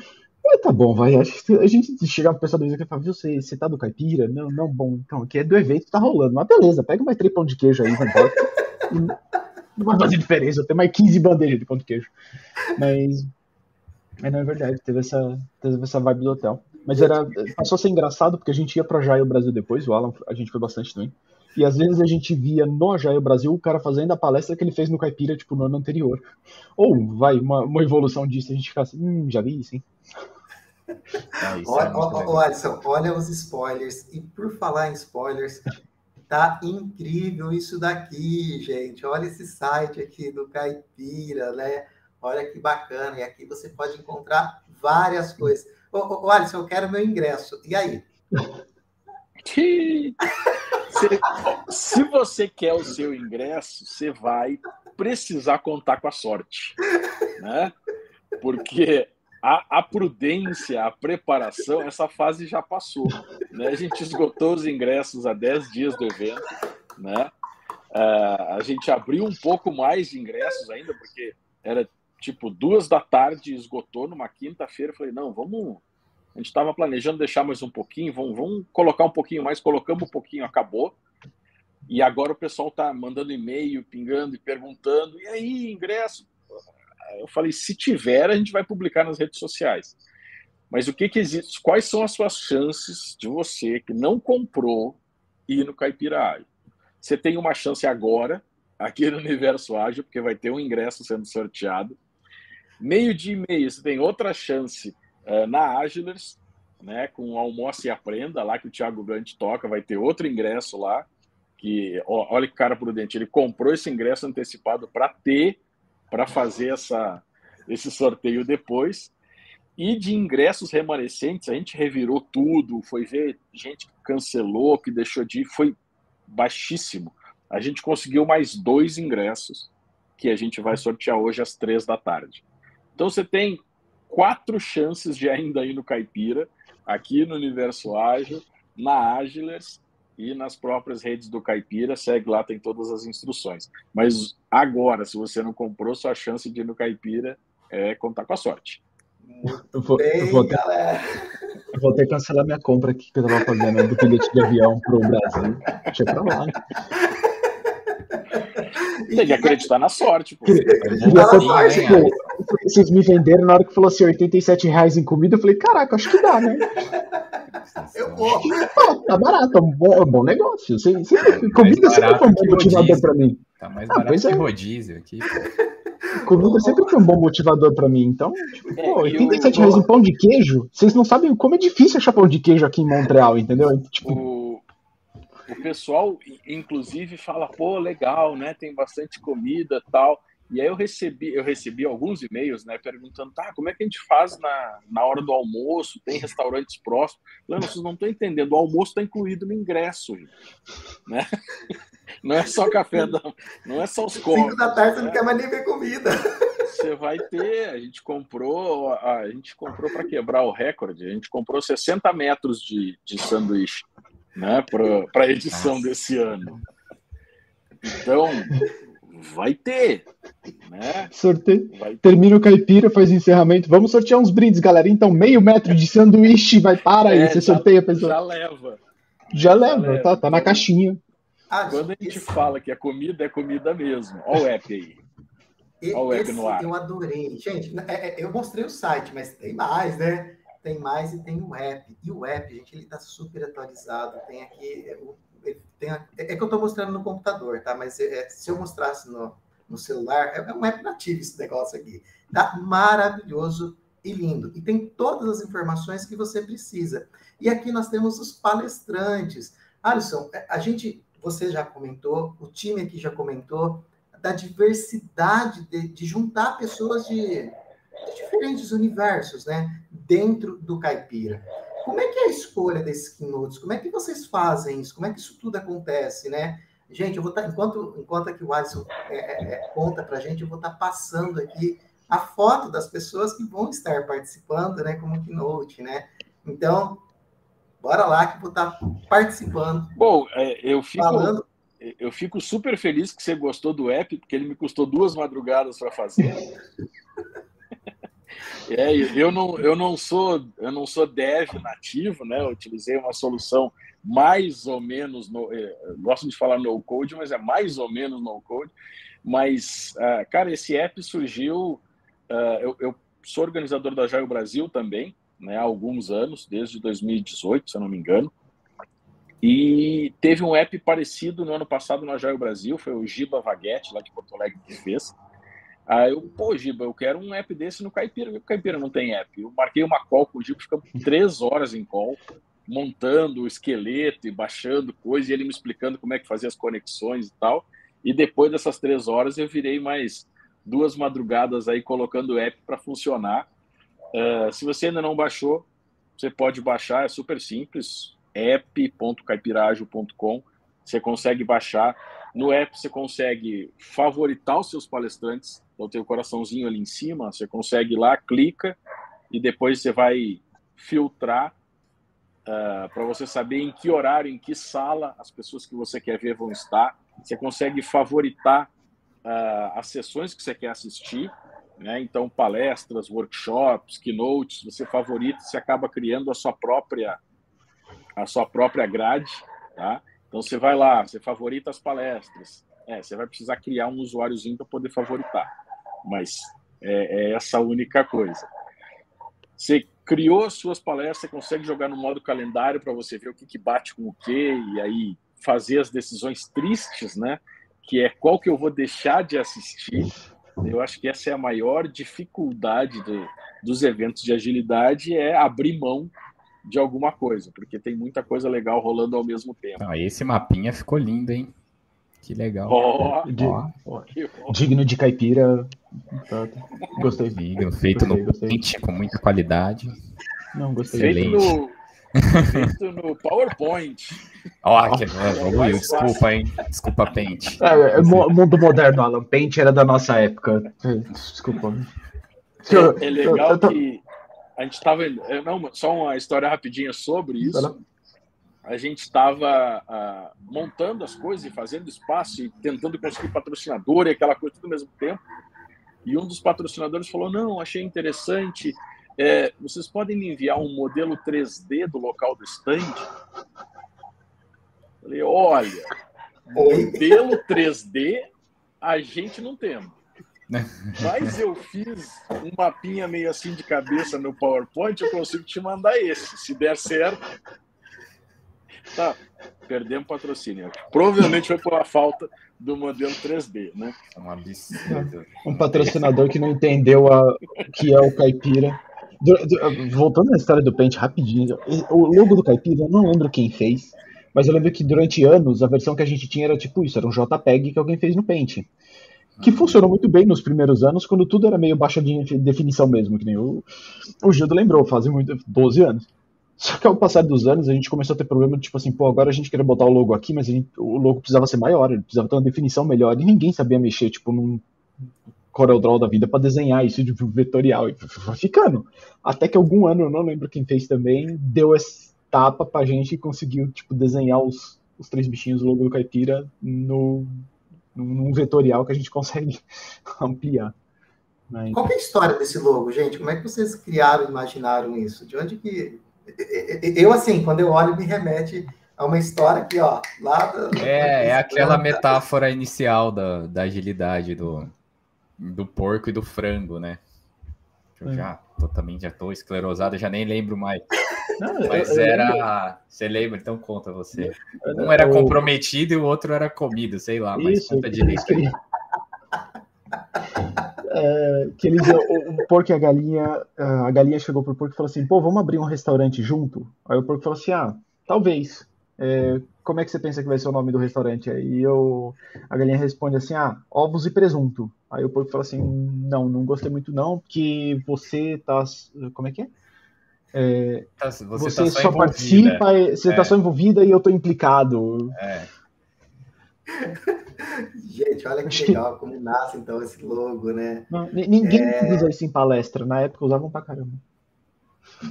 Ah, tá bom, vai. A gente chegava pro pessoal do evento e falava, viu, você, você tá do caipira? Não, não, bom, então, aqui é do evento, tá rolando. Mas beleza, pega mais três pão de queijo aí, vai embora. não vai fazer diferença, eu mais 15 bandejas de pão de queijo. Mas, mas não é verdade, teve essa, teve essa vibe do hotel. Mas era, passou a ser engraçado porque a gente ia pra Jaio Brasil depois, o Alan, a gente foi bastante também. E às vezes a gente via no Jaio Brasil o cara fazendo a palestra que ele fez no Caipira, tipo, no ano anterior. Ou, vai, uma, uma evolução disso, a gente fica assim, hum, já vi isso, hein? Ah, olha, é olha, Alisson, olha os spoilers. E por falar em spoilers, tá incrível isso daqui, gente. Olha esse site aqui do Caipira, né? Olha que bacana. E aqui você pode encontrar várias coisas. Ô, ô, Alisson, eu quero meu ingresso. E aí? se, se você quer o seu ingresso, você vai precisar contar com a sorte, né? Porque a, a, prudência, a preparação, essa fase já passou. Né? A gente esgotou os ingressos há 10 dias do evento. Né? Uh, a gente abriu um pouco mais de ingressos ainda, porque era tipo duas da tarde, esgotou numa quinta-feira. Falei, não, vamos. A gente estava planejando deixar mais um pouquinho, vamos, vamos colocar um pouquinho mais, colocamos um pouquinho, acabou. E agora o pessoal está mandando e-mail, pingando e perguntando: e aí, ingresso? Eu falei: se tiver, a gente vai publicar nas redes sociais. Mas o que, que existe? Quais são as suas chances de você que não comprou ir no Caipira Você tem uma chance agora, aqui no Universo Ágil, porque vai ter um ingresso sendo sorteado. Meio dia e meio, você tem outra chance uh, na Agilers, né, com Almoço e Aprenda, lá que o Thiago Gant toca, vai ter outro ingresso lá. Que, olha que cara prudente, ele comprou esse ingresso antecipado para ter, para fazer essa, esse sorteio depois. E de ingressos remanescentes, a gente revirou tudo, foi ver gente que cancelou, que deixou de ir, foi baixíssimo. A gente conseguiu mais dois ingressos que a gente vai sortear hoje às três da tarde. Então você tem quatro chances de ainda ir no Caipira, aqui no Universo Ágil, na Agilers e nas próprias redes do Caipira. Segue lá, tem todas as instruções. Mas agora, se você não comprou, sua chance de ir no Caipira é contar com a sorte. Muito eu vou, bem, eu vou ter, galera. Eu vou ter que cancelar minha compra aqui que eu estava fazendo do bilhete de avião para o Brasil. Deixa pra lá. Né? Tem que acreditar na sorte, pô. sorte, pô. Vocês me venderam na hora que falou assim, 87 reais em comida, eu falei, caraca, acho que dá, né? Eu vou. tá barato, é um bom, é um bom negócio. Você, você, comida sempre foi um bom motivador pra mim. Tá mais ah, barato que é. rodízio aqui, pô. Comida sempre foi um bom motivador pra mim. Então, tipo, é, pô, 87 reais em pão de queijo, vocês não sabem como é difícil achar pão de queijo aqui em Montreal, entendeu? Tipo, o o pessoal, inclusive, fala, pô, legal, né? Tem bastante comida tal. E aí eu recebi, eu recebi alguns e-mails, né, perguntando, tá, como é que a gente faz na, na hora do almoço? Tem restaurantes próximos? Não, vocês não estão entendendo, o almoço está incluído no ingresso, né? Não é só café, não, não é só os copos. Cinco da tarde você não né? quer mais nem ver comida. Você vai ter, a gente comprou, a gente comprou para quebrar o recorde, a gente comprou 60 metros de, de sanduíche né, para a edição Nossa. desse ano. Então, vai ter. Né? Sorteio. Vai ter. Termina o caipira, faz o encerramento. Vamos sortear uns brindes, galera. Então, meio metro de sanduíche vai para aí. É, você já, sorteia a pessoa. Já leva. Já, já leva, leva, Tá, tá na caixinha. Ah, Quando a gente esse... fala que a comida é comida mesmo. Olha o app aí. Olha o app no ar. Eu adorei. Gente, é, é, eu mostrei o site, mas tem mais, né? tem mais e tem o app. E o app, gente, ele está super atualizado. Tem aqui. É, tem, é que eu estou mostrando no computador, tá? Mas é, se eu mostrasse no, no celular, é, é um app nativo esse negócio aqui. Tá maravilhoso e lindo. E tem todas as informações que você precisa. E aqui nós temos os palestrantes. Alisson, é, a gente, você já comentou, o time aqui já comentou, da diversidade de, de juntar pessoas de de diferentes universos, né? Dentro do caipira. Como é que é a escolha desses keynotes? Como é que vocês fazem isso? Como é que isso tudo acontece, né? Gente, eu vou estar, tá, enquanto, enquanto aqui o Alisson é, é, é conta para a gente, eu vou estar tá passando aqui a foto das pessoas que vão estar participando, né, como keynote, né? Então, bora lá que eu vou estar tá participando. Bom, é, eu fico falando... eu fico super feliz que você gostou do app, porque ele me custou duas madrugadas para fazer. É, eu não, eu não sou, eu não sou dev nativo, né? Eu utilizei uma solução mais ou menos no, é, gosto de falar no code, mas é mais ou menos no code. Mas, uh, cara, esse app surgiu. Uh, eu, eu, sou organizador da Jaio Brasil também, né? Há alguns anos, desde 2018, se eu não me engano. E teve um app parecido no ano passado na Jaio Brasil, foi o Giba Vaguete, lá de Porto Alegre, que fez. Aí eu, pô, Giba, eu quero um app desse no Caipira. O Caipira não tem app. Eu marquei uma call com o Giba, ficamos três horas em call, montando o esqueleto e baixando coisa, e ele me explicando como é que fazia as conexões e tal. E depois dessas três horas, eu virei mais duas madrugadas aí colocando o app para funcionar. Uh, se você ainda não baixou, você pode baixar, é super simples, app.caipiragio.com. Você consegue baixar. No app você consegue favoritar os seus palestrantes. Então tem o coraçãozinho ali em cima, você consegue ir lá, clica e depois você vai filtrar uh, para você saber em que horário, em que sala as pessoas que você quer ver vão estar. Você consegue favoritar uh, as sessões que você quer assistir. Né? Então, palestras, workshops, keynotes, você favorita, você acaba criando a sua própria a sua própria grade, tá? Então você vai lá, você favorita as palestras. É, você vai precisar criar um usuáriozinho para poder favoritar, mas é, é, essa única coisa. Você criou as suas palestras, você consegue jogar no modo calendário para você ver o que, que bate com o que e aí fazer as decisões tristes, né? Que é qual que eu vou deixar de assistir. Eu acho que essa é a maior dificuldade do, dos eventos de agilidade é abrir mão de alguma coisa, porque tem muita coisa legal rolando ao mesmo tempo. Ah, esse mapinha ficou lindo, hein? Que legal. Oh, de, oh. Digno de caipira. Tá, gostei. Digno, feito gostei, no gostei. com muita qualidade. Não, gostei. Feito no, feito no PowerPoint. Ó, oh, que é, desculpa, hein? Desculpa, Paint. É, é, mundo moderno, Alan. Paint era da nossa época. Desculpa. É, é legal que a gente estava. Não, só uma história rapidinha sobre isso. A gente estava uh, ah, montando as coisas e fazendo espaço e tentando conseguir patrocinador e aquela coisa tudo ao mesmo tempo. E um dos patrocinadores falou: Não, achei interessante. É, vocês podem me enviar um modelo 3D do local do stand? Falei: Olha, modelo 3D a gente não tem. Mas eu fiz um mapinha meio assim de cabeça no PowerPoint, eu consigo te mandar esse. Se der certo. Tá, perdemos patrocínio. Provavelmente foi por a falta do modelo 3D, né? É um absurdo. Um patrocinador que não entendeu a, o que é o caipira. Voltando à história do Paint rapidinho, o logo do caipira, eu não lembro quem fez, mas eu lembro que durante anos a versão que a gente tinha era tipo isso, era um JPEG que alguém fez no Paint que funcionou muito bem nos primeiros anos, quando tudo era meio baixa de definição mesmo, que nem o, o Gildo lembrou, fazem muito, 12 anos. Só que ao passar dos anos, a gente começou a ter problema, tipo assim, pô, agora a gente queria botar o logo aqui, mas gente, o logo precisava ser maior, ele precisava ter uma definição melhor, e ninguém sabia mexer, tipo, num CorelDRAW da vida para desenhar isso de vetorial, e foi ficando. Até que algum ano, eu não lembro quem fez também, deu essa tapa pra gente e conseguiu, tipo, desenhar os, os três bichinhos do logo do Caipira no num vetorial que a gente consegue ampliar. Né? Qual é a história desse logo, gente? Como é que vocês criaram, imaginaram isso? De onde que. Eu, assim, quando eu olho, me remete a uma história que, ó, lá. Da, é, é aquela metáfora inicial da, da agilidade do, do porco e do frango, né? Eu é. já tô, também já tô esclerosado, já nem lembro mais. Não, Mas eu, era. Você lembra? Então conta você. Um era comprometido e o outro era comido, sei lá, mas isso, conta direito. É, que eles, o, o, porco e a galinha, a galinha chegou pro porco e falou assim: pô, vamos abrir um restaurante junto? Aí o porco falou assim: ah, talvez. É, como é que você pensa que vai ser o nome do restaurante? Aí eu, a galinha responde assim: ah, ovos e presunto. Aí o porco fala assim: não, não gostei muito não, porque você tá. Como é que é? É, tá, você, você tá só, só participa, você está é. só envolvida e eu estou implicado. É. Gente, olha que legal como nasce então esse logo, né? Não, ninguém é... usa isso em palestra, na época usavam pra caramba.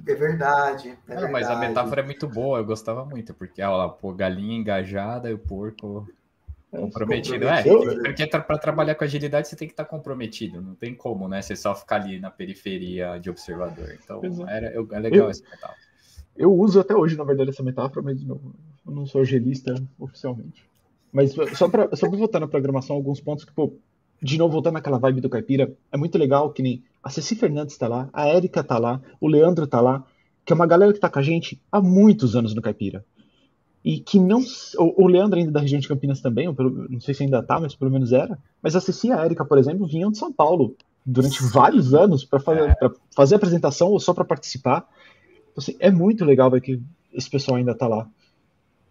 É verdade. É Não, verdade. Mas a metáfora é muito boa, eu gostava muito, porque olha lá, pô, galinha engajada e o porco. Comprometido, é. Porque para trabalhar com agilidade você tem que estar tá comprometido, não tem como, né? Você só ficar ali na periferia de observador. Então, era, é legal eu, essa metáfora. Eu uso até hoje, na verdade, essa metáfora, mas não, eu não sou agilista oficialmente. Mas só para só voltar na programação, alguns pontos que, pô, de novo, voltando naquela vibe do Caipira, é muito legal que nem a Ceci Fernandes tá lá, a Érica tá lá, o Leandro tá lá, que é uma galera que tá com a gente há muitos anos no Caipira. E que não. O, o Leandro ainda da região de Campinas também, não sei se ainda tá, mas pelo menos era. Mas a Ceci e a Érica, por exemplo, vinham de São Paulo durante vários anos para fazer, é. fazer a apresentação ou só para participar. Então, assim, é muito legal ver que esse pessoal ainda tá lá.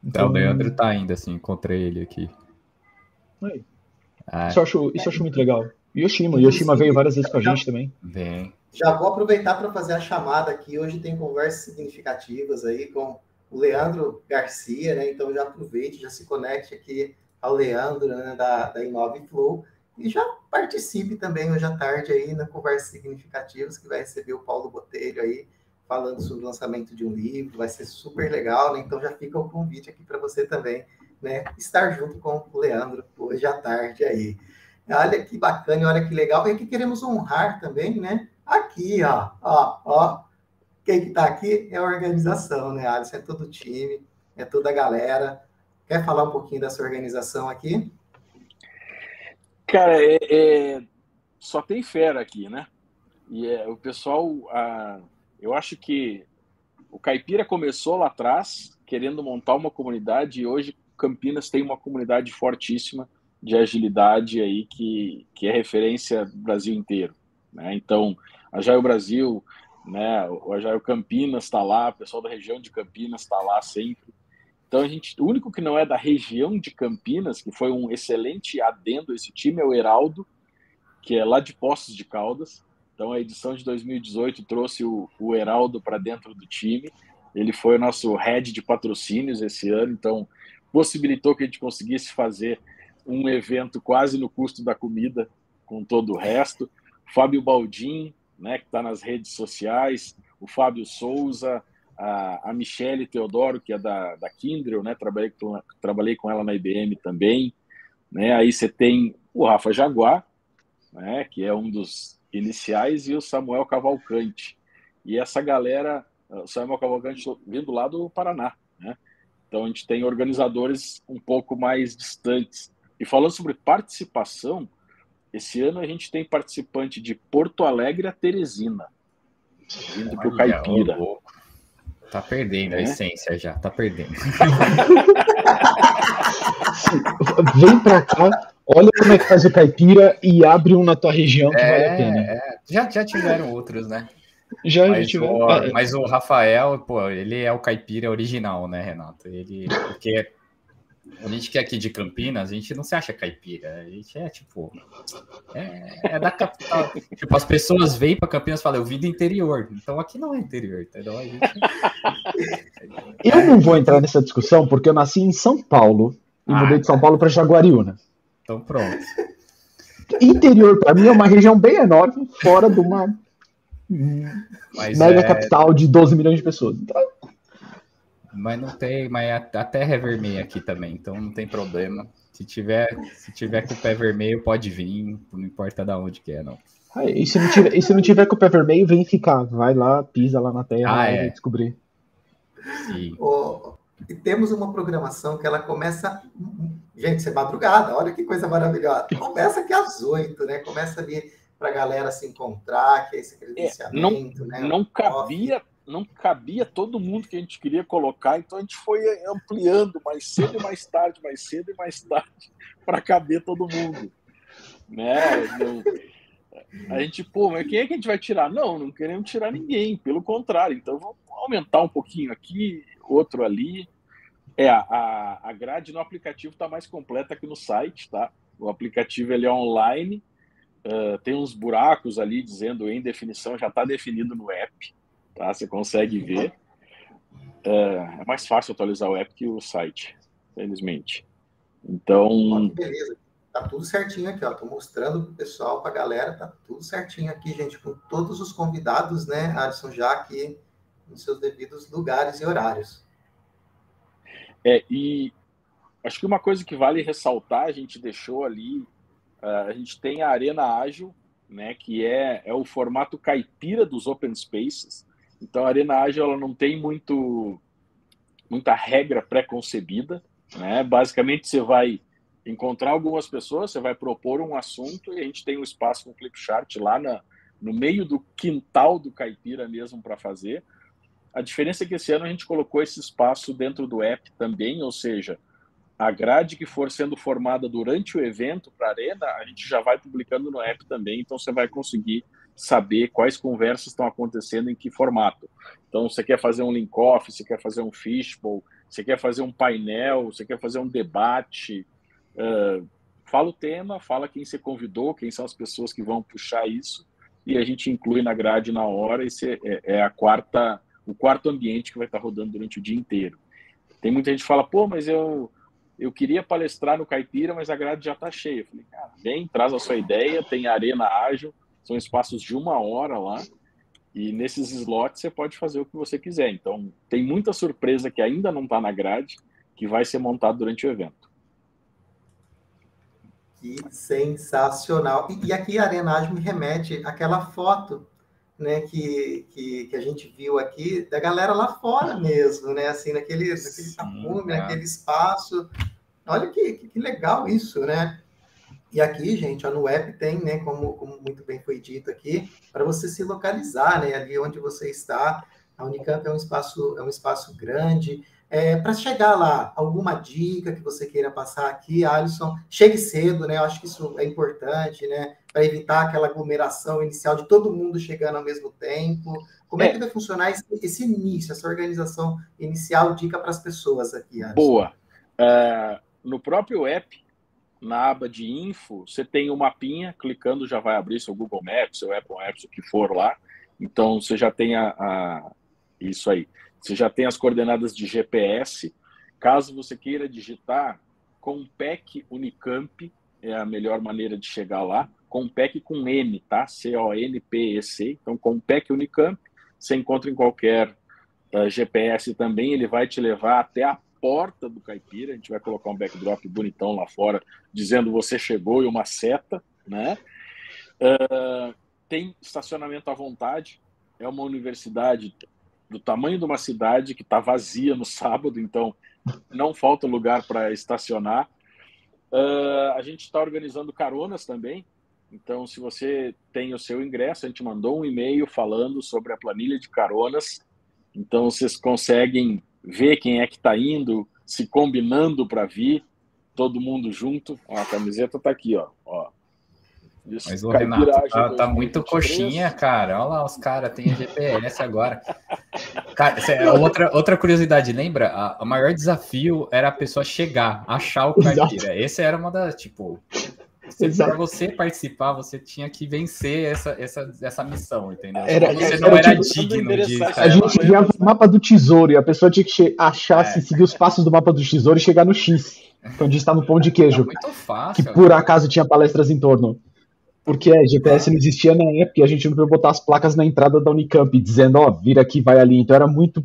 Então, o Leandro tá ainda, assim, encontrei ele aqui. Aí. Ah. Isso, eu acho, isso eu acho muito legal. Yoshima, Yoshima veio várias vezes com a gente também. Vem. Já vou aproveitar para fazer a chamada aqui. Hoje tem conversas significativas aí com o Leandro Garcia, né? Então já aproveite, já se conecte aqui ao Leandro né, da, da Inove Flow e já participe também hoje à tarde aí na Conversas Significativas, que vai receber o Paulo Botelho aí falando sobre o lançamento de um livro, vai ser super legal, né? Então já fica o convite aqui para você também, né? Estar junto com o Leandro hoje à tarde aí. Olha que bacana, olha que legal. E aqui queremos honrar também, né? Aqui, ó, ó, ó. Quem que tá aqui é a organização, né, Alisson? É todo o time, é toda a galera. Quer falar um pouquinho dessa organização aqui? Cara, é, é... só tem fera aqui, né? E é, o pessoal, a eu acho que o Caipira começou lá atrás, querendo montar uma comunidade, e hoje Campinas tem uma comunidade fortíssima de agilidade aí que, que é referência Brasil inteiro. Né? Então, a Jaio Brasil, né, o Jaio Campinas está lá, o pessoal da região de Campinas está lá sempre. Então, a gente, o único que não é da região de Campinas, que foi um excelente adendo esse time, é o Heraldo, que é lá de Poços de Caldas. Então, a edição de 2018 trouxe o, o Heraldo para dentro do time. Ele foi o nosso head de patrocínios esse ano, então possibilitou que a gente conseguisse fazer um evento quase no custo da comida com todo o resto. Fábio Baldim, né, que está nas redes sociais, o Fábio Souza, a, a Michele Teodoro, que é da, da Kindrel, né, trabalhei, com, trabalhei com ela na IBM também. Né, aí você tem o Rafa Jaguar, né, que é um dos iniciais e o Samuel Cavalcante. E essa galera, o Samuel Cavalcante vindo lá do Paraná, né? Então a gente tem organizadores um pouco mais distantes. E falando sobre participação, esse ano a gente tem participante de Porto Alegre a Teresina, vindo para o Caipira. Tá perdendo é? a essência já, tá perdendo. Vem para cá, Olha como é que faz o caipira e abre um na tua região que é, vale a pena. É. Já, já tiveram outros, né? Já, mas, já tiveram. O, é. mas o Rafael, pô, ele é o caipira original, né, Renato? Ele, porque a gente que é aqui de Campinas, a gente não se acha caipira. A gente é tipo. É, é da capital. tipo, as pessoas vêm para Campinas e falam, eu vim do interior. Então aqui não é interior, entendeu? A gente... Eu não vou entrar nessa discussão porque eu nasci em São Paulo e ah, mudei de São Paulo para Jaguariúna. Então pronto. Interior, para mim, é uma região bem enorme, fora de uma mas mega é... capital de 12 milhões de pessoas. Então... Mas não tem, mas a, terra é vermelha aqui também, então não tem problema. Se tiver, se tiver com o pé vermelho, pode vir, não importa da onde que é, não. Ah, e, se não tiver, e se não tiver com o pé vermelho, vem ficar. Vai lá, pisa lá na terra ah, é. descobrir. Sim. E temos uma programação que ela começa. Gente, isso é madrugada, olha que coisa maravilhosa. Começa aqui às oito, né? Começa ali para a galera se encontrar, que é esse credenciamento, é, não, né? Não cabia, não cabia todo mundo que a gente queria colocar, então a gente foi ampliando mais cedo e mais tarde, mais cedo e mais tarde, para caber todo mundo. Né? a gente, pô, mas quem é que a gente vai tirar? Não, não queremos tirar ninguém, pelo contrário. Então vamos aumentar um pouquinho aqui, outro ali. É, a, a grade no aplicativo está mais completa que no site, tá? O aplicativo ele é online, uh, tem uns buracos ali dizendo em definição, já está definido no app, tá? Você consegue ver. Uh, é mais fácil atualizar o app que o site, felizmente. Então. Beleza. Tá tudo certinho aqui, ó. Tô mostrando pro pessoal, pra galera, tá tudo certinho aqui, gente, com todos os convidados, né, Alisson, já aqui nos seus devidos lugares e horários. É, e acho que uma coisa que vale ressaltar, a gente deixou ali, uh, a gente tem a Arena Ágil, né, que é, é o formato caipira dos open spaces. Então, a Arena Ágil ela não tem muito, muita regra pré-concebida. Né? Basicamente, você vai encontrar algumas pessoas, você vai propor um assunto e a gente tem um espaço com Flipchart lá na, no meio do quintal do caipira mesmo para fazer. A diferença é que esse ano a gente colocou esse espaço dentro do app também, ou seja, a grade que for sendo formada durante o evento para a Arena, a gente já vai publicando no app também, então você vai conseguir saber quais conversas estão acontecendo em que formato. Então, você quer fazer um link-off, você quer fazer um fishbowl, você quer fazer um painel, você quer fazer um debate, uh, fala o tema, fala quem você convidou, quem são as pessoas que vão puxar isso, e a gente inclui na grade na hora, esse é, é a quarta, o quarto ambiente que vai estar rodando durante o dia inteiro. Tem muita gente que fala, pô, mas eu eu queria palestrar no Caipira, mas a grade já está cheia. Eu falei, cara, vem, traz a sua ideia, tem arena ágil, são espaços de uma hora lá, e nesses slots você pode fazer o que você quiser. Então, tem muita surpresa que ainda não está na grade, que vai ser montado durante o evento. Que sensacional. E, aqui a Arena Ágil me remete àquela foto né, que, que, que, a gente viu aqui, da galera lá fora mesmo, né? Assim, naquele, naquele tapume, é. naquele espaço. Olha que, que, legal isso, né? E aqui, gente, no app tem, né, como, como muito bem foi dito aqui, para você se localizar, né, ali onde você está. A Unicamp é um espaço, é um espaço grande, é, para chegar lá, alguma dica que você queira passar aqui, Alisson, chegue cedo, né? Eu acho que isso é importante, né? Para evitar aquela aglomeração inicial de todo mundo chegando ao mesmo tempo. Como é, é que vai funcionar esse, esse, início, essa organização inicial? Dica para as pessoas aqui, Alisson. Boa. Uh, no próprio app, na aba de info, você tem o um mapinha, clicando já vai abrir seu Google Maps, seu Apple Maps, o que for lá. Então, você já tem a, a isso aí. Você já tem as coordenadas de GPS. Caso você queira digitar, Compec Unicamp é a melhor maneira de chegar lá. Compec com N, tá? C-O-N-P-E-C. Então, Compec Unicamp, você encontra em qualquer uh, eh, GPS também. Ele vai te levar até a porta do Caipira. A gente vai colocar um backdrop bonitão lá fora, dizendo você chegou e uma seta, né? Uh, tem estacionamento à vontade. É uma universidade do tamanho de uma cidade que está vazia no sábado, então não falta lugar para estacionar. Uh, a gente está organizando caronas também. Então, se você tem o seu ingresso, a gente mandou um e-mail falando sobre a planilha de caronas. Então, vocês conseguem ver quem é que está indo, se combinando para vir, todo mundo junto. Ó, a camiseta está aqui, ó. ó. Isso, Mas o Renato tá, tá muito coxinha, cara. Olha lá, os caras têm GPS agora. Cara, é outra, outra curiosidade, lembra? A, o maior desafio era a pessoa chegar, achar o caipira. Esse era uma das, tipo, para você participar, você tinha que vencer essa, essa, essa missão, entendeu? Era, você era, não era, tipo, digno disso. A gente via o mapa do tesouro e a pessoa tinha que achar, é. seguir os passos do mapa do tesouro e chegar no X, onde está no pão de queijo. Muito fácil. Que por acaso tinha palestras em torno. Porque é, GPS não existia na época e a gente não podia botar as placas na entrada da Unicamp, dizendo, ó, oh, vira aqui, vai ali. Então era muito.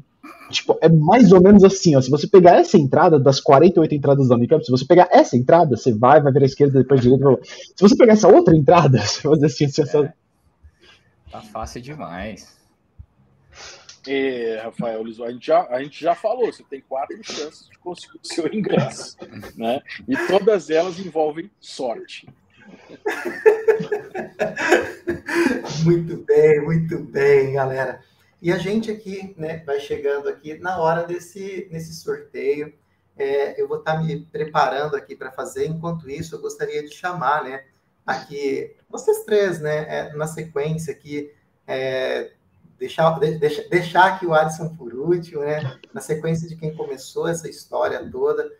Tipo, é mais ou menos assim, ó. Se você pegar essa entrada das 48 entradas da Unicamp, se você pegar essa entrada, você vai, vai virar a esquerda, depois a direita. Se você pegar essa outra entrada, você vai dizer assim, assim, essa... Tá fácil demais. E, Rafael, a gente, já, a gente já falou, você tem quatro chances de conseguir o seu ingresso, né? E todas elas envolvem sorte. muito bem, muito bem, galera. E a gente aqui, né, vai chegando aqui na hora desse, desse sorteio. É, eu vou estar me preparando aqui para fazer. Enquanto isso, eu gostaria de chamar, né, aqui vocês três, né, é, na sequência aqui, é, deixar, deixar, deixar aqui o Adson por último, né, na sequência de quem começou essa história toda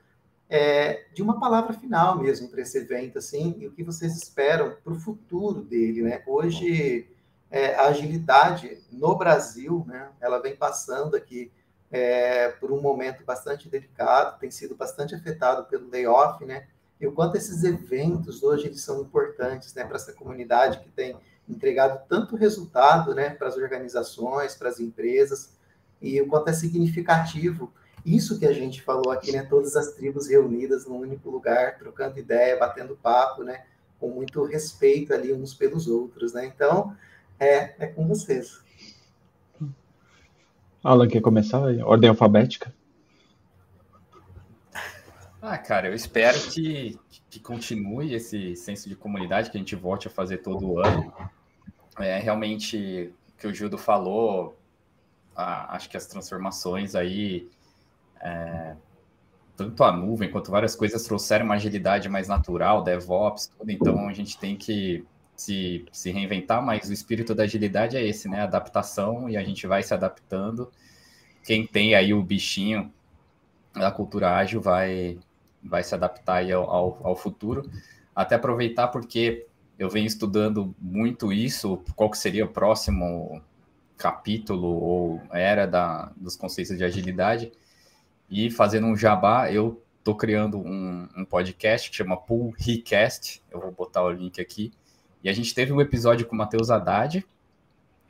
é, de uma palavra final mesmo para esse evento, assim, e o que vocês esperam para o futuro dele, né? Hoje, é, a agilidade no Brasil, né, ela vem passando aqui é, por um momento bastante delicado, tem sido bastante afetado pelo layoff, né? E o quanto esses eventos hoje eles são importantes, né, para essa comunidade que tem entregado tanto resultado, né, para as organizações, para as empresas, e o quanto é significativo isso que a gente falou aqui, né? Todas as tribos reunidas num único lugar, trocando ideia, batendo papo, né? Com muito respeito ali uns pelos outros, né? Então, é, é com vocês. Alan, quer começar? Ordem alfabética? Ah, cara, eu espero que, que continue esse senso de comunidade, que a gente volte a fazer todo ano. É, realmente, o que o Gildo falou, acho que as transformações aí, é, tanto a nuvem quanto várias coisas trouxeram uma agilidade mais natural, DevOps, tudo, então a gente tem que se, se reinventar, mas o espírito da agilidade é esse, né? Adaptação e a gente vai se adaptando. Quem tem aí o bichinho da cultura ágil vai, vai se adaptar aí ao, ao, ao futuro. Até aproveitar porque eu venho estudando muito isso, qual que seria o próximo capítulo ou era da, dos conceitos de agilidade. E fazendo um jabá, eu estou criando um, um, podcast que chama Pool Recast. Eu vou botar o link aqui. E a gente teve um episódio com o Matheus Haddad,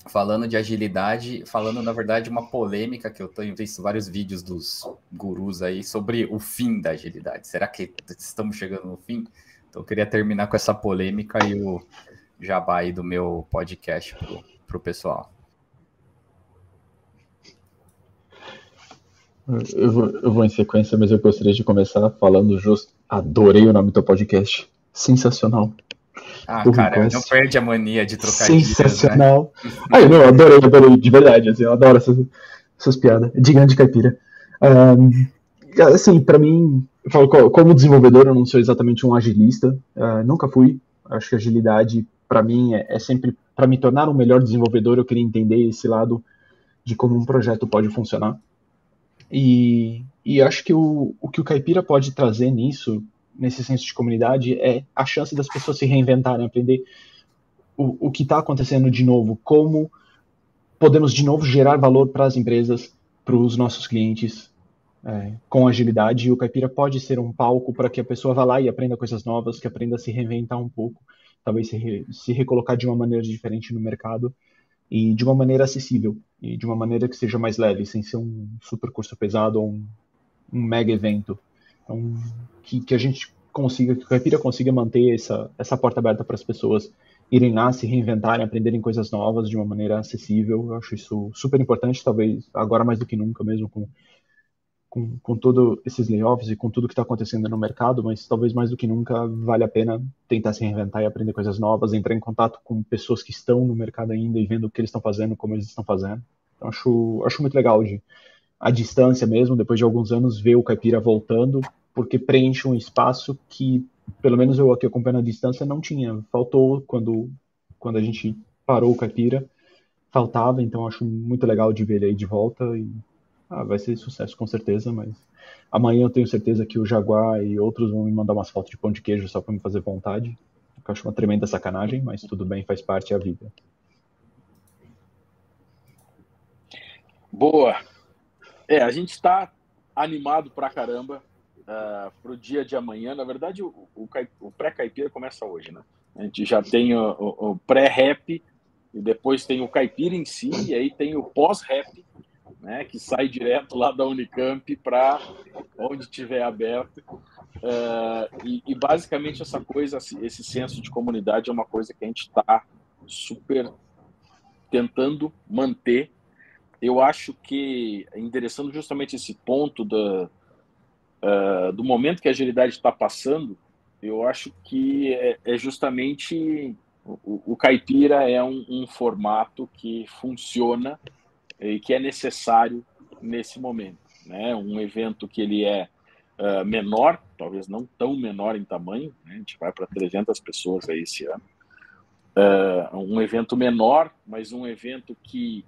falando de agilidade, falando, na verdade, uma polêmica que eu tenho visto vários vídeos dos gurus aí sobre o fim da agilidade. Será que estamos chegando no fim? Então, eu queria terminar com essa polêmica e o jabá aí do meu podcast para o pessoal. Eu vou, eu vou em sequência, mas eu gostaria de começar falando justo. Adorei o nome do podcast. Sensacional. Ah, cara, não perde a mania de trocar Sensacional. Né? Eu não, adorei, adorei, de verdade. Assim, eu adoro essas, essas piadas. De grande caipira. Um, assim, para mim, como desenvolvedor, eu não sou exatamente um agilista. Uh, nunca fui. Acho que agilidade, para mim, é, é sempre. Para me tornar um melhor desenvolvedor, eu queria entender esse lado de como um projeto pode funcionar. E, e acho que o, o que o Caipira pode trazer nisso, nesse senso de comunidade, é a chance das pessoas se reinventarem, aprender o, o que está acontecendo de novo, como podemos de novo gerar valor para as empresas, para os nossos clientes, é, com agilidade. E o Caipira pode ser um palco para que a pessoa vá lá e aprenda coisas novas, que aprenda a se reinventar um pouco, talvez se, re, se recolocar de uma maneira diferente no mercado e de uma maneira acessível e de uma maneira que seja mais leve, sem ser um super curso pesado ou um, um mega evento. Então, que, que a gente consiga, que o Caipira consiga manter essa, essa porta aberta para as pessoas irem lá, se reinventarem, aprenderem coisas novas de uma maneira acessível. Eu acho isso super importante, talvez agora mais do que nunca mesmo, com com, com todos esses layoffs e com tudo que está acontecendo no mercado, mas talvez mais do que nunca vale a pena tentar se reinventar e aprender coisas novas, entrar em contato com pessoas que estão no mercado ainda e vendo o que eles estão fazendo, como eles estão fazendo. Então, acho, acho muito legal de a distância mesmo, depois de alguns anos, ver o Caipira voltando, porque preenche um espaço que, pelo menos eu aqui acompanhando a distância, não tinha. Faltou quando, quando a gente parou o Caipira, faltava, então acho muito legal de ver ele aí de volta e ah, vai ser sucesso com certeza, mas amanhã eu tenho certeza que o Jaguar e outros vão me mandar umas fotos de pão de queijo só para me fazer vontade. Eu acho uma tremenda sacanagem, mas tudo bem, faz parte da vida. Boa. É, a gente está animado pra caramba uh, pro dia de amanhã. Na verdade, o, o, o pré-caipira começa hoje, né? A gente já tem o, o, pré-rap e depois tem o caipira em si, e aí tem o pós-rap, né, que sai direto lá da Unicamp para onde tiver aberto. Uh, e, e, basicamente essa coisa, esse senso de comunidade é uma coisa que a gente está super tentando manter. Eu acho que, endereçando justamente esse ponto da, uh, do momento que a agilidade está passando, eu acho que é, é justamente o, o, caipira é um, um formato que funciona e que é necessário nesse momento. Né? Um evento que ele é uh, menor, talvez não tão menor em tamanho, né? a gente vai para 300 pessoas aí esse ano. Uh, um evento menor, mas um evento que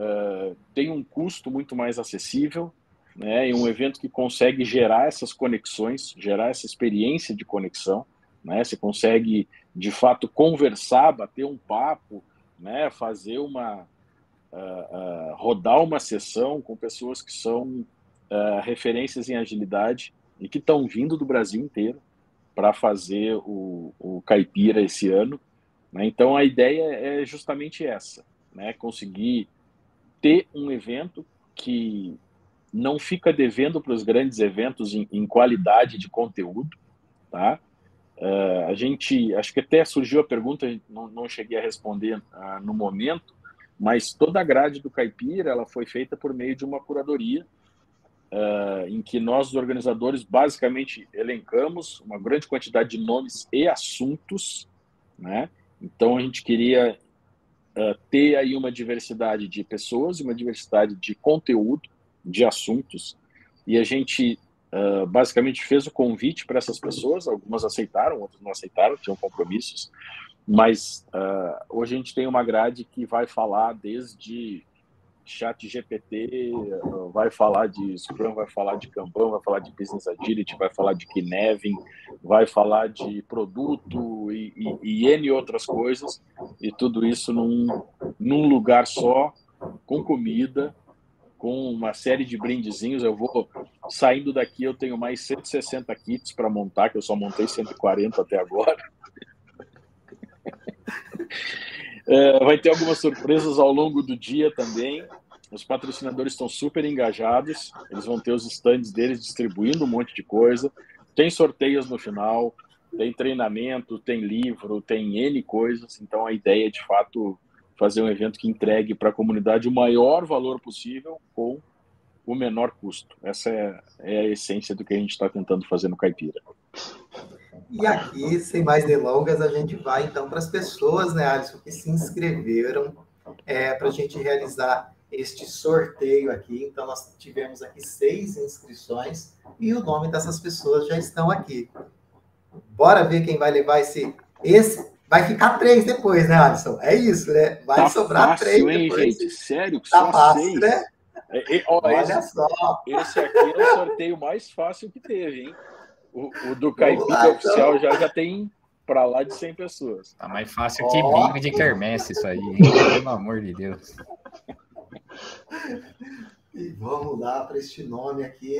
uh, tem um custo muito mais acessível, né? e um evento que consegue gerar essas conexões, gerar essa experiência de conexão. Né? Você consegue, de fato, conversar, bater um papo, né? fazer uma, uh, rodar uma sessão com pessoas que são uh, referências em agilidade e que estão vindo do Brasil inteiro para fazer o, o Caipira esse ano. Né? Então a ideia é justamente essa, né? conseguir ter um evento que não fica devendo para os grandes eventos em, em, qualidade de conteúdo, tá? Uh, a gente, acho que até surgiu a pergunta, não, não cheguei a responder uh, no momento, mas toda a grade do Caipira ela foi feita por meio de uma curadoria uh, em que nós, os organizadores, basicamente elencamos uma grande quantidade de nomes e assuntos, né? Então a gente queria uh, ter aí uma diversidade de pessoas, uma diversidade de conteúdo, de assuntos, e a gente uh, basicamente fez o convite para essas pessoas, algumas aceitaram, outras não aceitaram, tinham compromissos, mas uh, hoje a gente tem uma grade que vai falar desde chat GPT, vai falar de Scrum, vai falar de Kanban, vai falar de Business Agility, vai falar de Kinevin, vai falar de produto e, e, e N outras coisas, e tudo isso num, num lugar só, com comida, com uma série de brindezinhos. Eu vou saindo daqui, eu tenho mais 160 kits para montar, que eu só montei 140 até agora. É, vai ter algumas surpresas ao longo do dia também. Os patrocinadores estão super engajados, eles vão ter os stands deles distribuindo um monte de coisa. Tem sorteios no final, tem treinamento, tem livro, tem N coisas. Então a ideia é de fato fazer um evento que entregue para a comunidade o maior valor possível com o menor custo. Essa é, é a essência do que a gente está tentando fazer no Caipira. E aqui, sem mais delongas, a gente vai então para as pessoas, né, Alisson, que se inscreveram é, para a gente realizar este sorteio aqui. Então, nós tivemos aqui seis inscrições e o nome dessas pessoas já estão aqui. Bora ver quem vai levar esse, esse Vai ficar três depois, né, Alisson? É isso, né? Vai tá sobrar fácil, três hein, depois. gente? Sério? Que tá só fácil, seis? né? É, é, ó, Olha esse, só. Esse aqui é o sorteio mais fácil que teve, hein? O, o do Caipira oficial então. já, já tem para lá de 100 pessoas. Tá mais fácil que bingo de quermesse isso aí, hein? Pelo amor de Deus. E vamos lá para este nome aqui.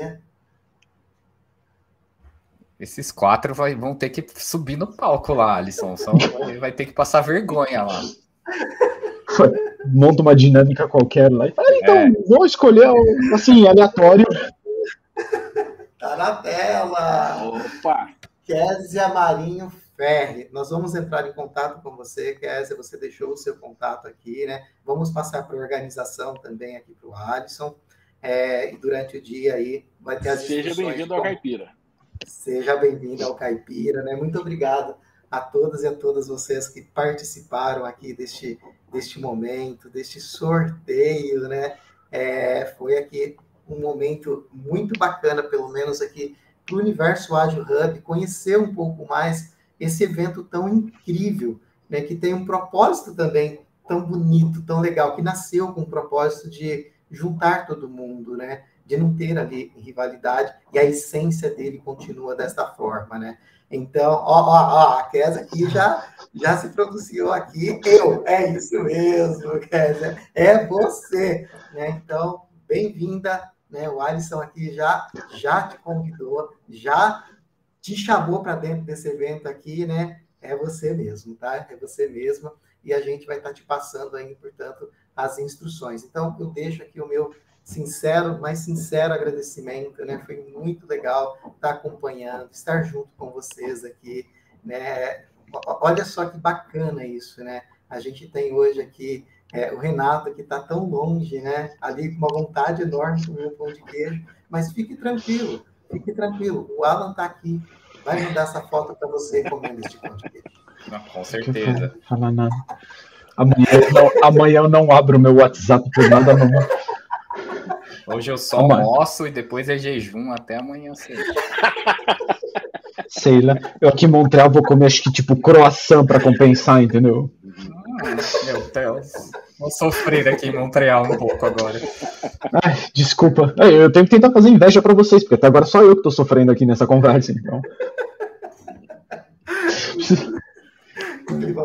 Esses quatro vai, vão ter que subir no palco lá, Alisson. Só vai ter que passar vergonha lá. Monta uma dinâmica qualquer lá e fala, então, é. vou escolher assim, aleatório. Tá na tela. Opa! Kézia Marinho Ferri. Nós vamos entrar em contato com você, Kézia. Você deixou o seu contato aqui, né? Vamos passar para a organização também aqui para o Alisson. É, e durante o dia aí vai ter as Seja bem-vindo ao Caipira. Seja bem-vindo ao Caipira, né? Muito obrigado a todas e a todas vocês que participaram aqui deste, deste momento, deste sorteio, né? É, foi aqui um momento muito bacana, pelo menos aqui para o Universo Ágil Hub, conhecer um pouco mais esse evento tão incrível, né? Que tem um propósito também tão bonito, tão legal, que nasceu com o propósito de juntar todo mundo, né? de não ter ali rivalidade, e a essência dele continua desta forma, né? Então, ó, ó, ó, a Kézia aqui já, já se pronunciou aqui, eu, é isso mesmo, Kézia, é você, né? Então, bem-vinda, né? O Alisson aqui já, já te convidou, já te chamou para dentro desse evento aqui, né? É você mesmo, tá? É você mesma, e a gente vai estar tá te passando aí, portanto, as instruções. Então, eu deixo aqui o meu sincero, mais sincero agradecimento, né? Foi muito legal estar acompanhando, estar junto com vocês aqui, né? Olha só que bacana isso, né? A gente tem hoje aqui é, o Renato que está tão longe, né? Ali com uma vontade enorme de comer um pão de queijo, mas fique tranquilo, fique tranquilo. O Alan está aqui, vai mandar essa foto para você comendo este pão de queijo. Não, com certeza. Fala nada. Amanhã eu, não, amanhã eu não abro meu WhatsApp por nada, não. Hoje eu só almoço e depois é jejum até amanhã cedo. Sei lá. Eu aqui em Montreal vou comer acho que tipo croissant para compensar, entendeu? Meu Deus. Vou sofrer aqui em Montreal um pouco agora. Ai, desculpa. Eu tenho que tentar fazer inveja para vocês, porque até agora só eu que tô sofrendo aqui nessa conversa, então.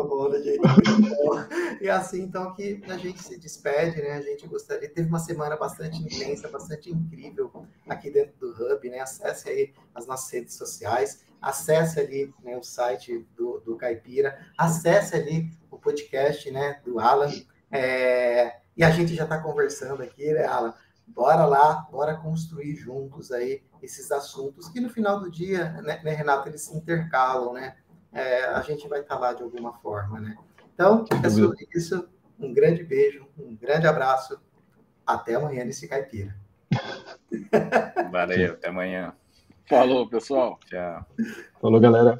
bom, né, gente? e assim, então, que a gente se despede, né? A gente gostaria, teve uma semana bastante intensa, bastante incrível aqui dentro do Hub, né? Acesse aí as nossas redes sociais, acesse ali né, o site do, do Caipira, acesse ali o podcast, né, do Alan, é, e a gente já está conversando aqui, né, Alan? Bora lá, bora construir juntos aí esses assuntos que no final do dia, né, né Renato, eles se intercalam, né? É, a gente vai estar lá de alguma forma, né? Então, é sobre isso. Um grande beijo, um grande abraço. Até amanhã nesse caipira. Valeu, até amanhã. Falou, pessoal. Tchau. Falou, galera.